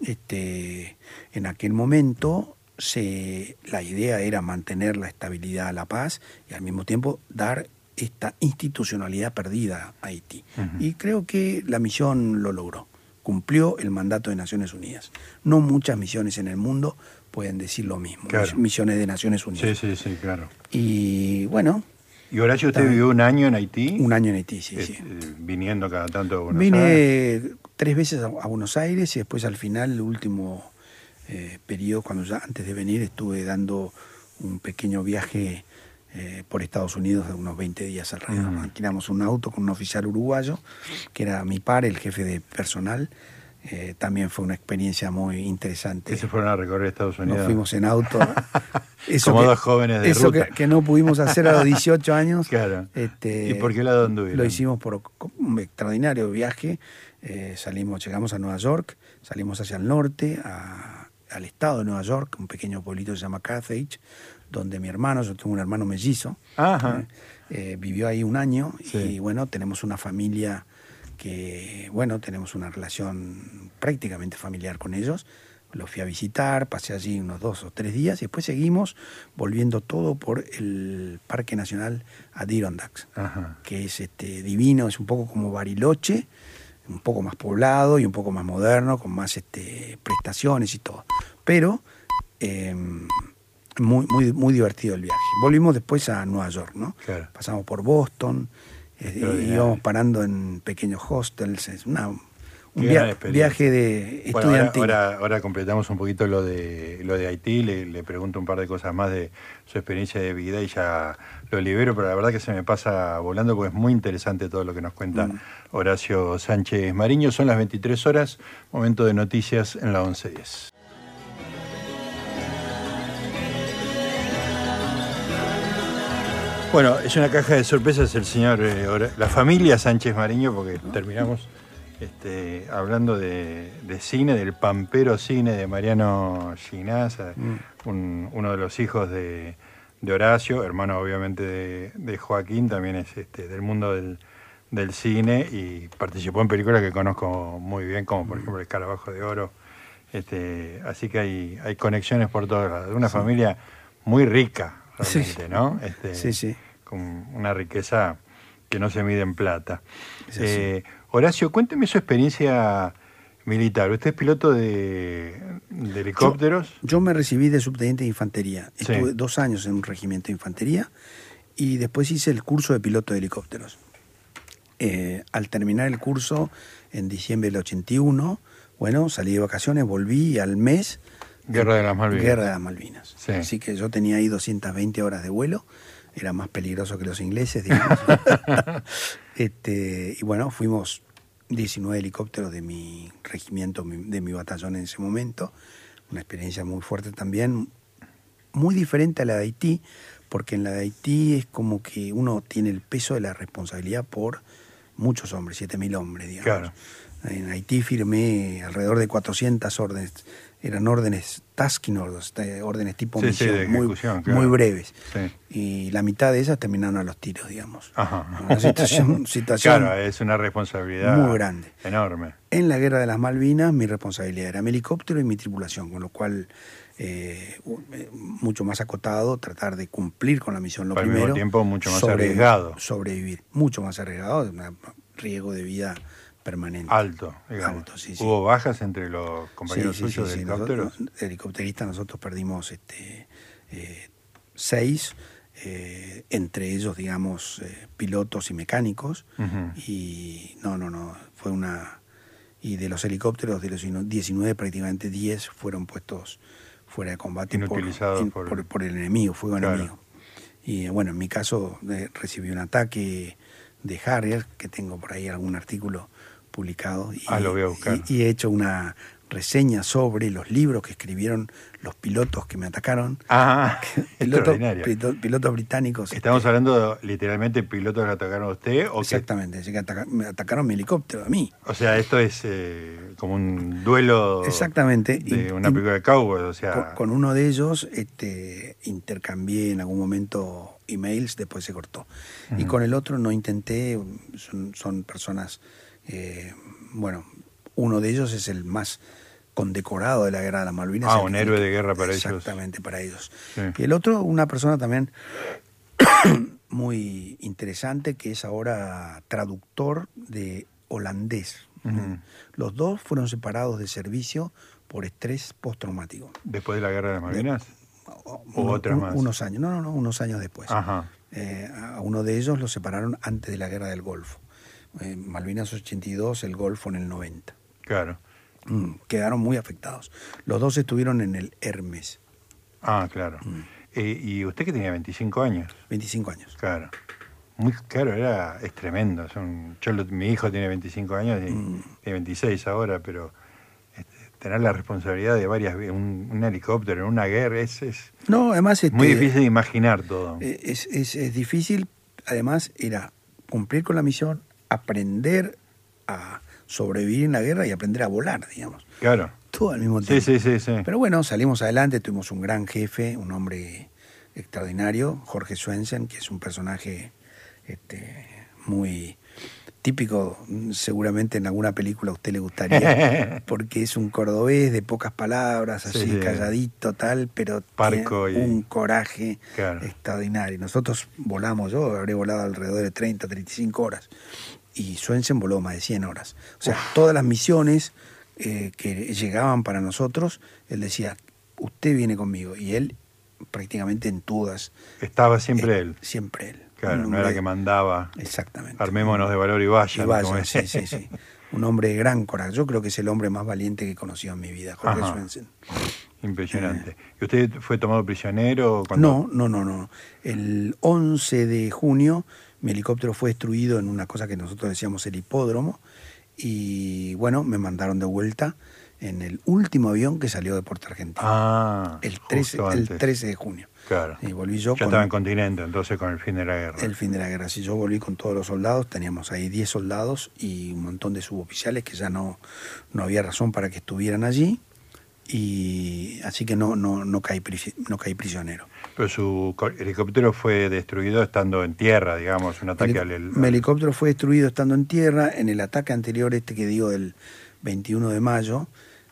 Este, en aquel momento se, la idea era mantener la estabilidad, la paz y al mismo tiempo dar esta institucionalidad perdida a Haití. Y creo que la misión lo logró, cumplió el mandato de Naciones Unidas. No muchas misiones en el mundo pueden decir lo mismo, misiones de Naciones Unidas. Sí, sí, sí, claro. Y bueno, ¿Y Horacio, usted vivió un año en Haití? Un año en Haití, sí, sí. Viniendo cada tanto a Buenos Aires. Vine tres veces a, Buenos Aires y después al final, el último eh, periodo, cuando ya antes de venir, estuve dando un pequeño viaje eh, por Estados Unidos de unos 20 días alrededor. Alquilamos un auto con un oficial uruguayo, que era mi par, el jefe de personal, eh, también fue una experiencia muy interesante. ¿Y se fueron a recorrer Estados Unidos? Nos fuimos en auto. Eso Como dos jóvenes de Eso Que, no pudimos hacer a los 18 años. Claro. Este, ¿Y por qué lado anduvieron? Lo hicimos por un extraordinario viaje. Eh, salimos, llegamos a Nueva York, salimos hacia el norte, al estado de Nueva York, un pequeño pueblito que se llama Carthage, donde mi hermano, yo tengo un hermano mellizo, eh, vivió ahí un año y bueno, tenemos una familia que, bueno, tenemos una relación prácticamente familiar con ellos. Los fui a visitar, pasé allí unos dos o tres días y después seguimos volviendo todo por el Parque Nacional Adirondacks, que es este, divino, es un poco como Bariloche, un poco más poblado y un poco más moderno, con más este, prestaciones y todo. Pero em, muy, muy, muy divertido el viaje. Volvimos después a Nueva York, ¿no? Pasamos por Boston, íbamos parando en pequeños hostels, es una, un viaje de estudiantil. ahora, ahora, completamos un poquito lo de lo de Haití, le, pregunto un par de cosas más de su experiencia de vida y ya lo libero, pero la verdad que se me pasa volando porque es muy interesante todo lo que nos cuenta mm. Horacio Sánchez Mariño. Son las 23 horas, momento de noticias en la 1110. Bueno, es una caja de sorpresas el señor, eh, la familia Sánchez Mariño, porque terminamos este, hablando de, cine, del pampero cine de Mariano Ginaza, mm. uno de los hijos de, Horacio, hermano obviamente de, Joaquín, también es este, del mundo del, cine y participó en películas que conozco muy bien, como por mm. ejemplo El Carabajo de Oro. Este, así que hay, hay conexiones por todos lados. Una familia muy rica, realmente, ¿no? Este, sí, sí. Con una riqueza que no se mide en plata. Eh, Horacio, cuénteme su experiencia militar. Usted es piloto de, helicópteros. Yo, me recibí de subteniente de infantería. Estuve dos años en un regimiento de infantería y después hice el curso de piloto de helicópteros. Eh, al terminar el curso en diciembre del 81, bueno, salí de vacaciones, volví al mes Guerra de las Malvinas. Guerra de las Malvinas. Así que yo tenía ahí 220 horas de vuelo, era más peligroso que los ingleses, digamos. este, y bueno, fuimos 19 helicópteros de mi regimiento, de mi batallón en ese momento. Una experiencia muy fuerte también, muy diferente a la de Haití, porque en la de Haití es como que uno tiene el peso de la responsabilidad por muchos hombres, 7.000 hombres, digamos. En Haití firmé alrededor de 400 órdenes eran órdenes tasking orders, órdenes tipo misión, muy, muy, breves. Y la mitad de esas terminaron a los tiros, digamos. Una situación, claro, es una responsabilidad muy grande. Enorme. En la guerra de las Malvinas mi responsabilidad era mi helicóptero y mi tripulación, con lo cual eh, eh, mucho más acotado, tratar de cumplir con la misión lo Al primero. mismo tiempo mucho más arriesgado. Sobrevivir, mucho más arriesgado, riesgo de vida permanente. Alto, Alto sí, ¿Hubo bajas entre los compañeros suyos de helicópteros? Helicópteristas nosotros perdimos este, eh, seis, eh, entre ellos, digamos, eh, pilotos y mecánicos. Y no, no, no, fue una... Y de los helicópteros, de los 19, prácticamente 10 fueron puestos fuera de combate por, por- por el enemigo, fuego Claro. enemigo. Y bueno, en mi caso recibí un ataque de Harrier, que tengo por ahí algún artículo publicado. Y, Ah, lo voy a buscar. Y, y he hecho una reseña sobre los libros que escribieron los pilotos que me atacaron. Ah, Pilotos, extraordinario. pito- pilotos británicos. Estamos este, hablando de, literalmente pilotos que atacaron a usted o Exactamente, así que ataca- me atacaron mi helicóptero a mí. O sea, esto es eh, como un duelo Exactamente. de Y- una y- película de cowboys, o sea, Con, con uno de ellos este, intercambié en algún momento emails, después se cortó. Y con el otro no intenté, son, son personas, eh, bueno, uno de ellos es el más condecorado de la guerra de las Malvinas. Ah, un que- héroe de guerra para ellos. Exactamente, para ellos. Sí. Y el otro, una persona también muy interesante, que es ahora traductor de holandés. Ujú. Los dos fueron separados de servicio por estrés postraumático. después de la guerra de las Malvinas. O- ¿O otras más? Unos años, no, no, no, unos años después. Ajá. Eh, a uno de ellos lo separaron antes de la guerra del Golfo. Eh, Malvinas 82, el Golfo en el 90. Claro. Mm, quedaron muy afectados. Los dos estuvieron en el Hermes, Ah, claro. Mm. Eh, y usted que tenía 25 años. 25 años. Claro. Muy claro, era, es tremendo. yo mi hijo tiene 25 años y Mm. tiene 26 ahora, pero este, tener la responsabilidad de varias un, un helicóptero en una guerra es, es No, además este, muy difícil de imaginar todo. eh, es, es- es difícil. Además era cumplir con la misión, aprender a sobrevivir en la guerra y aprender a volar, digamos. claro. Todo al mismo Sí, tiempo. sí, sí, sí. Pero bueno, salimos adelante, tuvimos un gran jefe, un hombre extraordinario, Jorge Swensen, que es un personaje este, muy típico, seguramente en alguna película a usted le gustaría, porque es un cordobés de pocas palabras, Sí, así sí. calladito, tal, pero Parco tiene y- un coraje Claro. extraordinario. Nosotros volamos, yo habré volado alrededor de 30, 35 horas, y Swensen voló más de 100 horas. O sea, todas las misiones eh, que llegaban para nosotros, él decía, usted viene conmigo, y él prácticamente en todas, Estaba siempre eh, él. siempre él. Claro, no era que mandaba. Exactamente. Armémonos de valor y vaya. Y ¿no? vaya, Como sí, sí, sí. Un hombre de gran coraje. Yo creo que es el hombre más valiente que he conocido en mi vida, Jorge Ajá. Swensen. Impresionante. ¿Y usted fue tomado prisionero? cuando- No, no, no, no. El 11 de junio mi helicóptero fue destruido en una cosa que nosotros decíamos el hipódromo y bueno, me mandaron de vuelta en el último avión que salió de Puerto Argentino. Ah, el, 13, justo el antes. 13 de junio. Claro. Y volví yo Ya con estaba en continente, entonces con el fin de la guerra. el fin de la guerra. Si yo volví con todos los soldados, teníamos ahí 10 soldados y un montón de suboficiales que ya no, no había razón para que estuvieran allí. Y así que no, no, no, caí, no caí prisionero. Pero su helicóptero fue destruido estando en tierra, digamos, un ataque al... El, mi helicóptero fue destruido estando en tierra. En el ataque anterior, este que digo del 21 de mayo,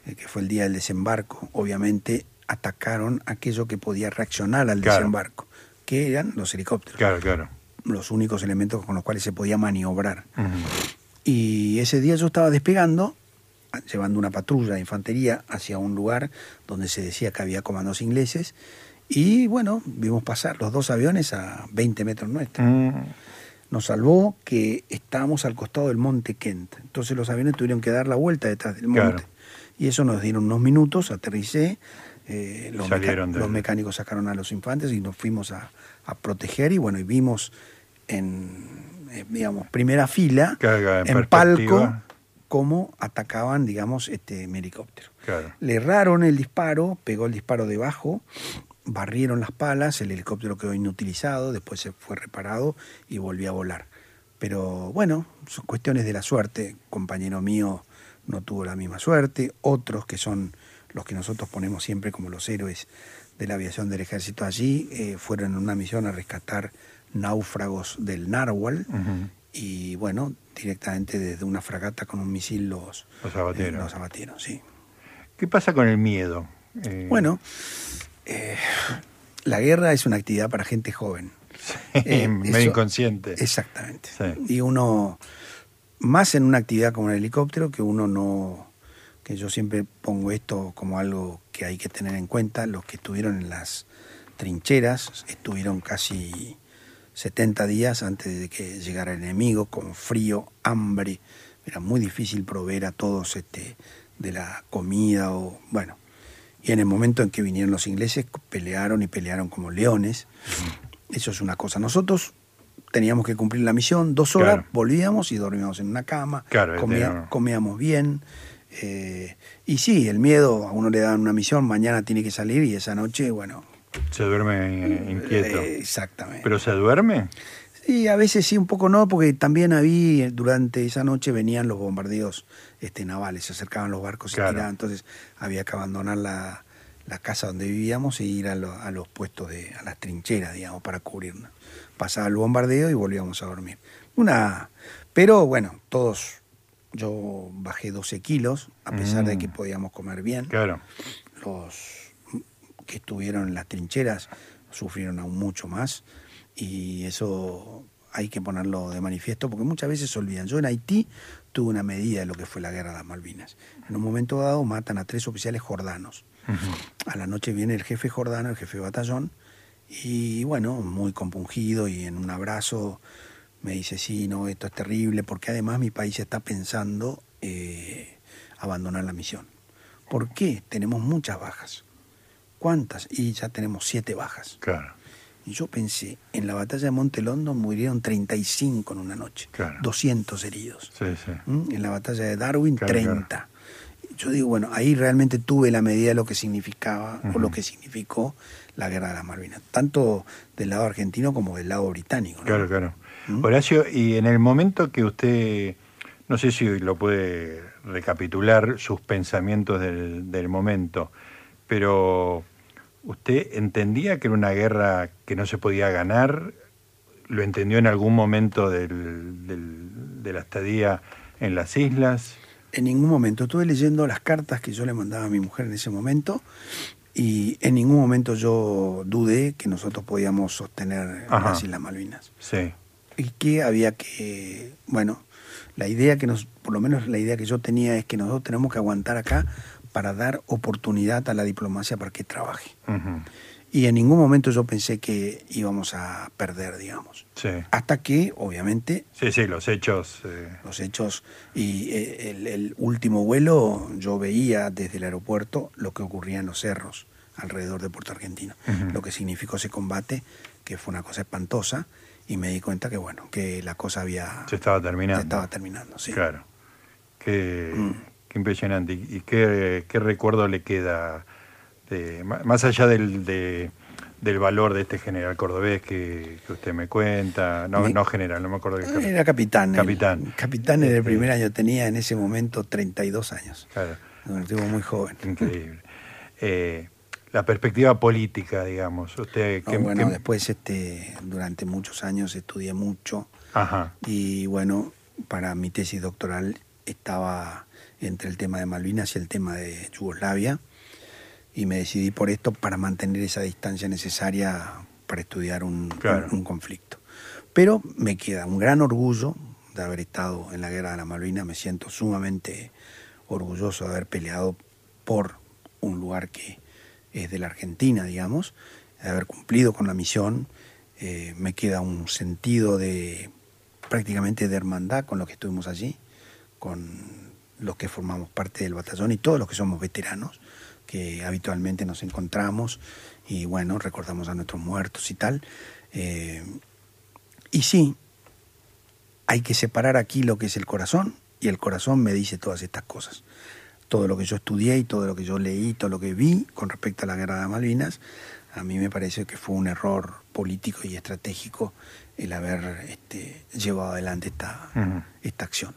eh, que fue el día del desembarco, obviamente atacaron aquello que podía reaccionar al Claro. desembarco, que eran los helicópteros, Claro, claro. los únicos elementos con los cuales se podía maniobrar. Y ese día yo estaba despegando, llevando una patrulla de infantería hacia un lugar donde se decía que había comandos ingleses. Y bueno, vimos pasar los dos aviones a 20 metros nuestros. Mm, Nos salvó que estábamos al costado del monte Kent. Entonces los aviones tuvieron que dar la vuelta detrás del monte. Claro. Y eso nos dieron unos minutos, aterricé. eh, los, Salieron mecánicos sacaron a los infantes y nos fuimos a, a proteger. Y bueno, y vimos en, eh, digamos, primera fila, en en, palco, cómo atacaban, digamos, este mi helicóptero. claro. Le erraron el disparo, pegó el disparo debajo, barrieron las palas, el helicóptero quedó inutilizado, después se fue reparado y volvió a volar. Pero bueno, son cuestiones de la suerte. Compañero mío no tuvo la misma suerte, otros que son los que nosotros ponemos siempre como los héroes de la aviación del ejército allí, eh, fueron en una misión a rescatar náufragos del Narwhal Ujú. y bueno, directamente desde una fragata con un misil los, Los abatieron. eh, los abatieron, sí. ¿Qué pasa con el miedo? Eh, Bueno, eh, la guerra es una actividad para gente joven. eh, medio eso- inconsciente. Exactamente. Sí. Y uno, más en una actividad como el helicóptero, que uno no, que yo siempre pongo esto como algo que hay que tener en cuenta, los que estuvieron en las trincheras, estuvieron casi 70 días antes de que llegara el enemigo, con frío, hambre, era muy difícil proveer a todos este, de la comida o, bueno, Y en el momento en que vinieron los ingleses, pelearon y pelearon como leones. Eso es una cosa. Nosotros teníamos que cumplir la misión, dos horas, Claro. volvíamos y dormíamos en una cama, Claro, comía- comíamos bien. eh, y sí, el miedo, a uno le dan una misión, mañana tiene que salir y esa noche, bueno. Se duerme eh, inquieto. eh, exactamente. ¿Pero se duerme? Sí, a veces sí, un poco no, porque también había, durante esa noche venían los bombardeos este, navales, se acercaban los barcos y Claro. tiraban, entonces había que abandonar la, la casa donde vivíamos e ir a, lo- a los puestos, de, a las trincheras, digamos, para cubrirnos. Pasaba el bombardeo y volvíamos a dormir. Una, pero bueno, todos, yo bajé 12 kilos, a pesar de Mm. que podíamos comer bien Claro. los que estuvieron en las trincheras sufrieron aún mucho más y eso hay que ponerlo de manifiesto porque muchas veces se olvidan. Yo en Haití tuve una medida de lo que fue la guerra de las Malvinas. En un momento dado matan a tres oficiales jordanos. A la noche viene el jefe jordano, el jefe de batallón, y bueno, muy compungido y en un abrazo me dice, sí, no, esto es terrible, porque además mi país está pensando eh, abandonar la misión. ¿Por qué? Tenemos muchas bajas. ¿Cuántas? Y ya tenemos siete bajas. Claro. Y yo pensé, en la batalla de Monte London murieron 35 en una noche, Claro. 200 heridos. Sí, sí. ¿Mm? En la batalla de Darwin, Claro, 30. Yo digo, bueno, ahí realmente tuve la medida de lo que significaba o lo que significó la guerra de las Malvinas, tanto del lado argentino como del lado británico. ¿no? Claro, claro. ¿Mm? Horacio, y en el momento que usted, no sé si lo puede recapitular sus pensamientos del, del momento, pero usted entendía que era una guerra que no se podía ganar, lo entendió en algún momento del, del- de la estadía en las islas. En ningún momento. Estuve leyendo las cartas que yo le mandaba a mi mujer en ese momento y en ningún momento yo dudé que nosotros podíamos sostener Ajá. las Islas Malvinas. Sí, y que había que, bueno, la idea que nos, por lo menos la idea que yo tenía es que nosotros tenemos que aguantar acá para dar oportunidad a la diplomacia para que trabaje. Y en ningún momento yo pensé que íbamos a perder, digamos. sí, Hasta que, obviamente, sí, sí, los hechos. eh, los hechos y eh, el, el último vuelo yo veía desde el aeropuerto lo que ocurría en los cerros alrededor de Puerto Argentino, lo que significó ese combate, que fue una cosa espantosa, y me di cuenta que bueno, que la cosa había se estaba terminando. se estaba terminando, sí. Claro. Qué, Mm. Qué impresionante. ¿Y qué, qué recuerdo le queda, de, más allá del, de- del valor de este general cordobés que, que usted me cuenta? No, Me- no general, no me acuerdo qué. Era capitán. Capitán. capitán en el Este- primer año tenía en ese momento 32 años. Claro, estuvo muy joven. increíble. Eh, la perspectiva política, digamos. Usted, No, ¿qué- bueno, qué- después este, durante muchos años estudié mucho Ajá, y bueno, para mi tesis doctoral estaba entre el tema de Malvinas y el tema de Yugoslavia y me decidí por esto para mantener esa distancia necesaria para estudiar un, Claro. un- un conflicto. Pero me queda un gran orgullo de haber estado en la guerra de la Malvinas, me siento sumamente orgulloso de haber peleado por un lugar que es de la Argentina, digamos, de haber cumplido con la misión, eh, me queda un sentido de prácticamente de hermandad con los que estuvimos allí, con los que formamos parte del batallón y todos los que somos veteranos, que habitualmente nos encontramos y bueno, recordamos a nuestros muertos y tal. Eh, y sí, hay que separar aquí lo que es el corazón y el corazón me dice todas estas cosas. Todo lo que yo estudié y todo lo que yo leí, todo lo que vi con respecto a la guerra de Malvinas, a mí me parece que fue un error político y estratégico el haber este, llevado adelante esta, Ujú. esta acción.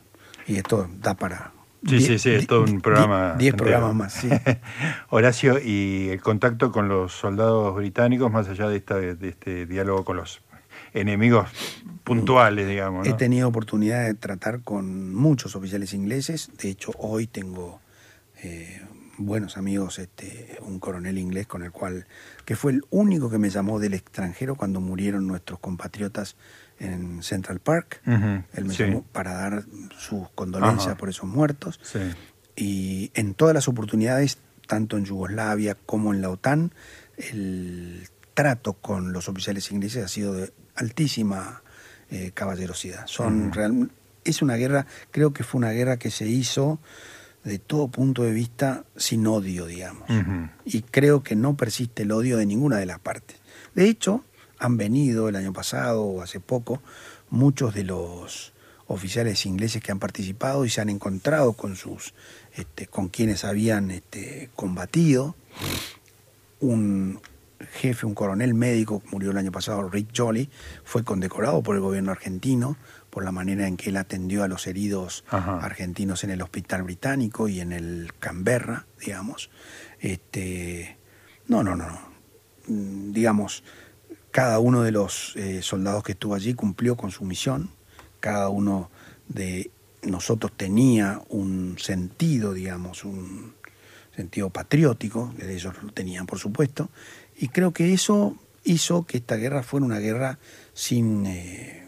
Y esto da para... Sí, die- sí, sí, es todo un programa. Diez programas más, sí. Horacio, y el contacto con los soldados británicos, más allá de, esta, de este diálogo con los enemigos puntuales, digamos. He tenido oportunidad de tratar con muchos oficiales ingleses. De hecho, hoy tengo eh, buenos amigos, este, un coronel inglés con el cual, que fue el único que me llamó del extranjero cuando murieron nuestros compatriotas en Central Park. Ujú, Él me sí, llamó para dar sus condolencias Ajá. por esos muertos. sí. Y en todas las oportunidades, tanto en Yugoslavia como en la OTAN, el trato con los oficiales ingleses ha sido de altísima eh, caballerosidad. Son Ujú. real- es una guerra, creo que fue una guerra que se hizo de todo punto de vista sin odio, digamos. Y creo que no persiste el odio de ninguna de las partes. De hecho, han venido el año pasado o hace poco muchos de los oficiales ingleses que han participado y se han encontrado con sus este, con quienes habían este, combatido. Un jefe, un coronel médico, murió el año pasado, Rick Jolly, fue condecorado por el gobierno argentino por la manera en que él atendió a los heridos argentinos en el hospital británico y en el Canberra, digamos. Este, no, no, no, no. Mm, digamos, cada uno de los eh, soldados que estuvo allí cumplió con su misión, cada uno de nosotros tenía un sentido, digamos, un sentido patriótico, ellos lo tenían por supuesto, y creo que eso hizo que esta guerra fuera una guerra sin... Eh,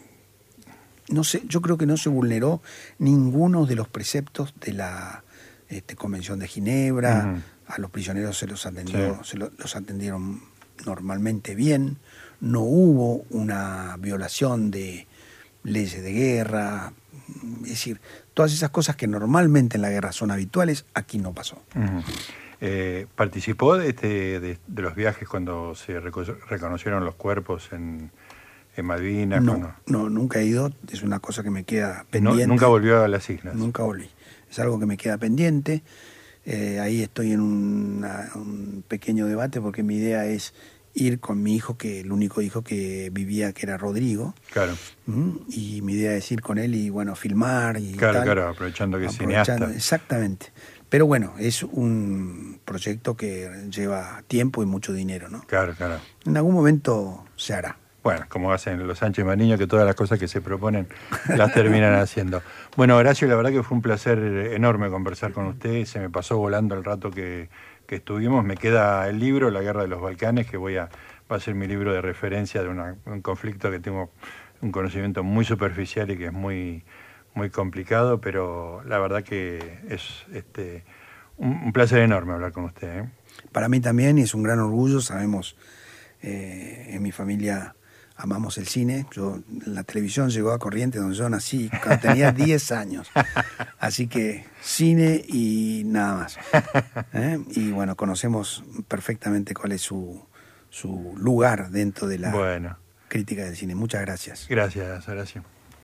no sé, yo creo que no se vulneró ninguno de los preceptos de la este, Convención de Ginebra, a los prisioneros se los atendió, se los atendieron normalmente bien, no hubo una violación de leyes de guerra, es decir, todas esas cosas que normalmente en la guerra son habituales, aquí no pasó. Eh, ¿Participó de, este, de, los viajes cuando se reconocieron los cuerpos en, en Malvinas? No, no, nunca he ido, es una cosa que me queda pendiente. ¿Nunca volvió a las islas? Nunca volví, es algo que me queda pendiente. Eh, ahí estoy en un pequeño debate porque mi idea es ir con mi hijo, que el único hijo que vivía, que era Rodrigo. Claro. Y mi idea es ir con él y, bueno, filmar y Claro, claro, aprovechando que es cineasta. Exactamente. Pero bueno, es un proyecto que lleva tiempo y mucho dinero, ¿no? Claro, claro. En algún momento se hará. Bueno, como hacen los Sánchez Mariño, que todas las cosas que se proponen las terminan haciendo. Bueno, Horacio, la verdad que fue un placer enorme conversar con usted. Se me pasó volando el rato que, que estuvimos. Me queda el libro, La Guerra de los Balcanes, que voy a, va a ser mi libro de referencia de un conflicto que tengo un conocimiento muy superficial y que es muy, muy complicado, pero la verdad que es este, un, placer enorme hablar con usted. ¿eh? Para mí también y es un gran orgullo, sabemos, eh, en mi familia amamos el cine. Yo, la televisión llegó a Corrientes donde yo nací cuando tenía 10 años. Así que cine y nada más. ¿eh? Y bueno, conocemos perfectamente cuál es su, su lugar dentro de la crítica del cine. Muchas gracias. Gracias, Horacio.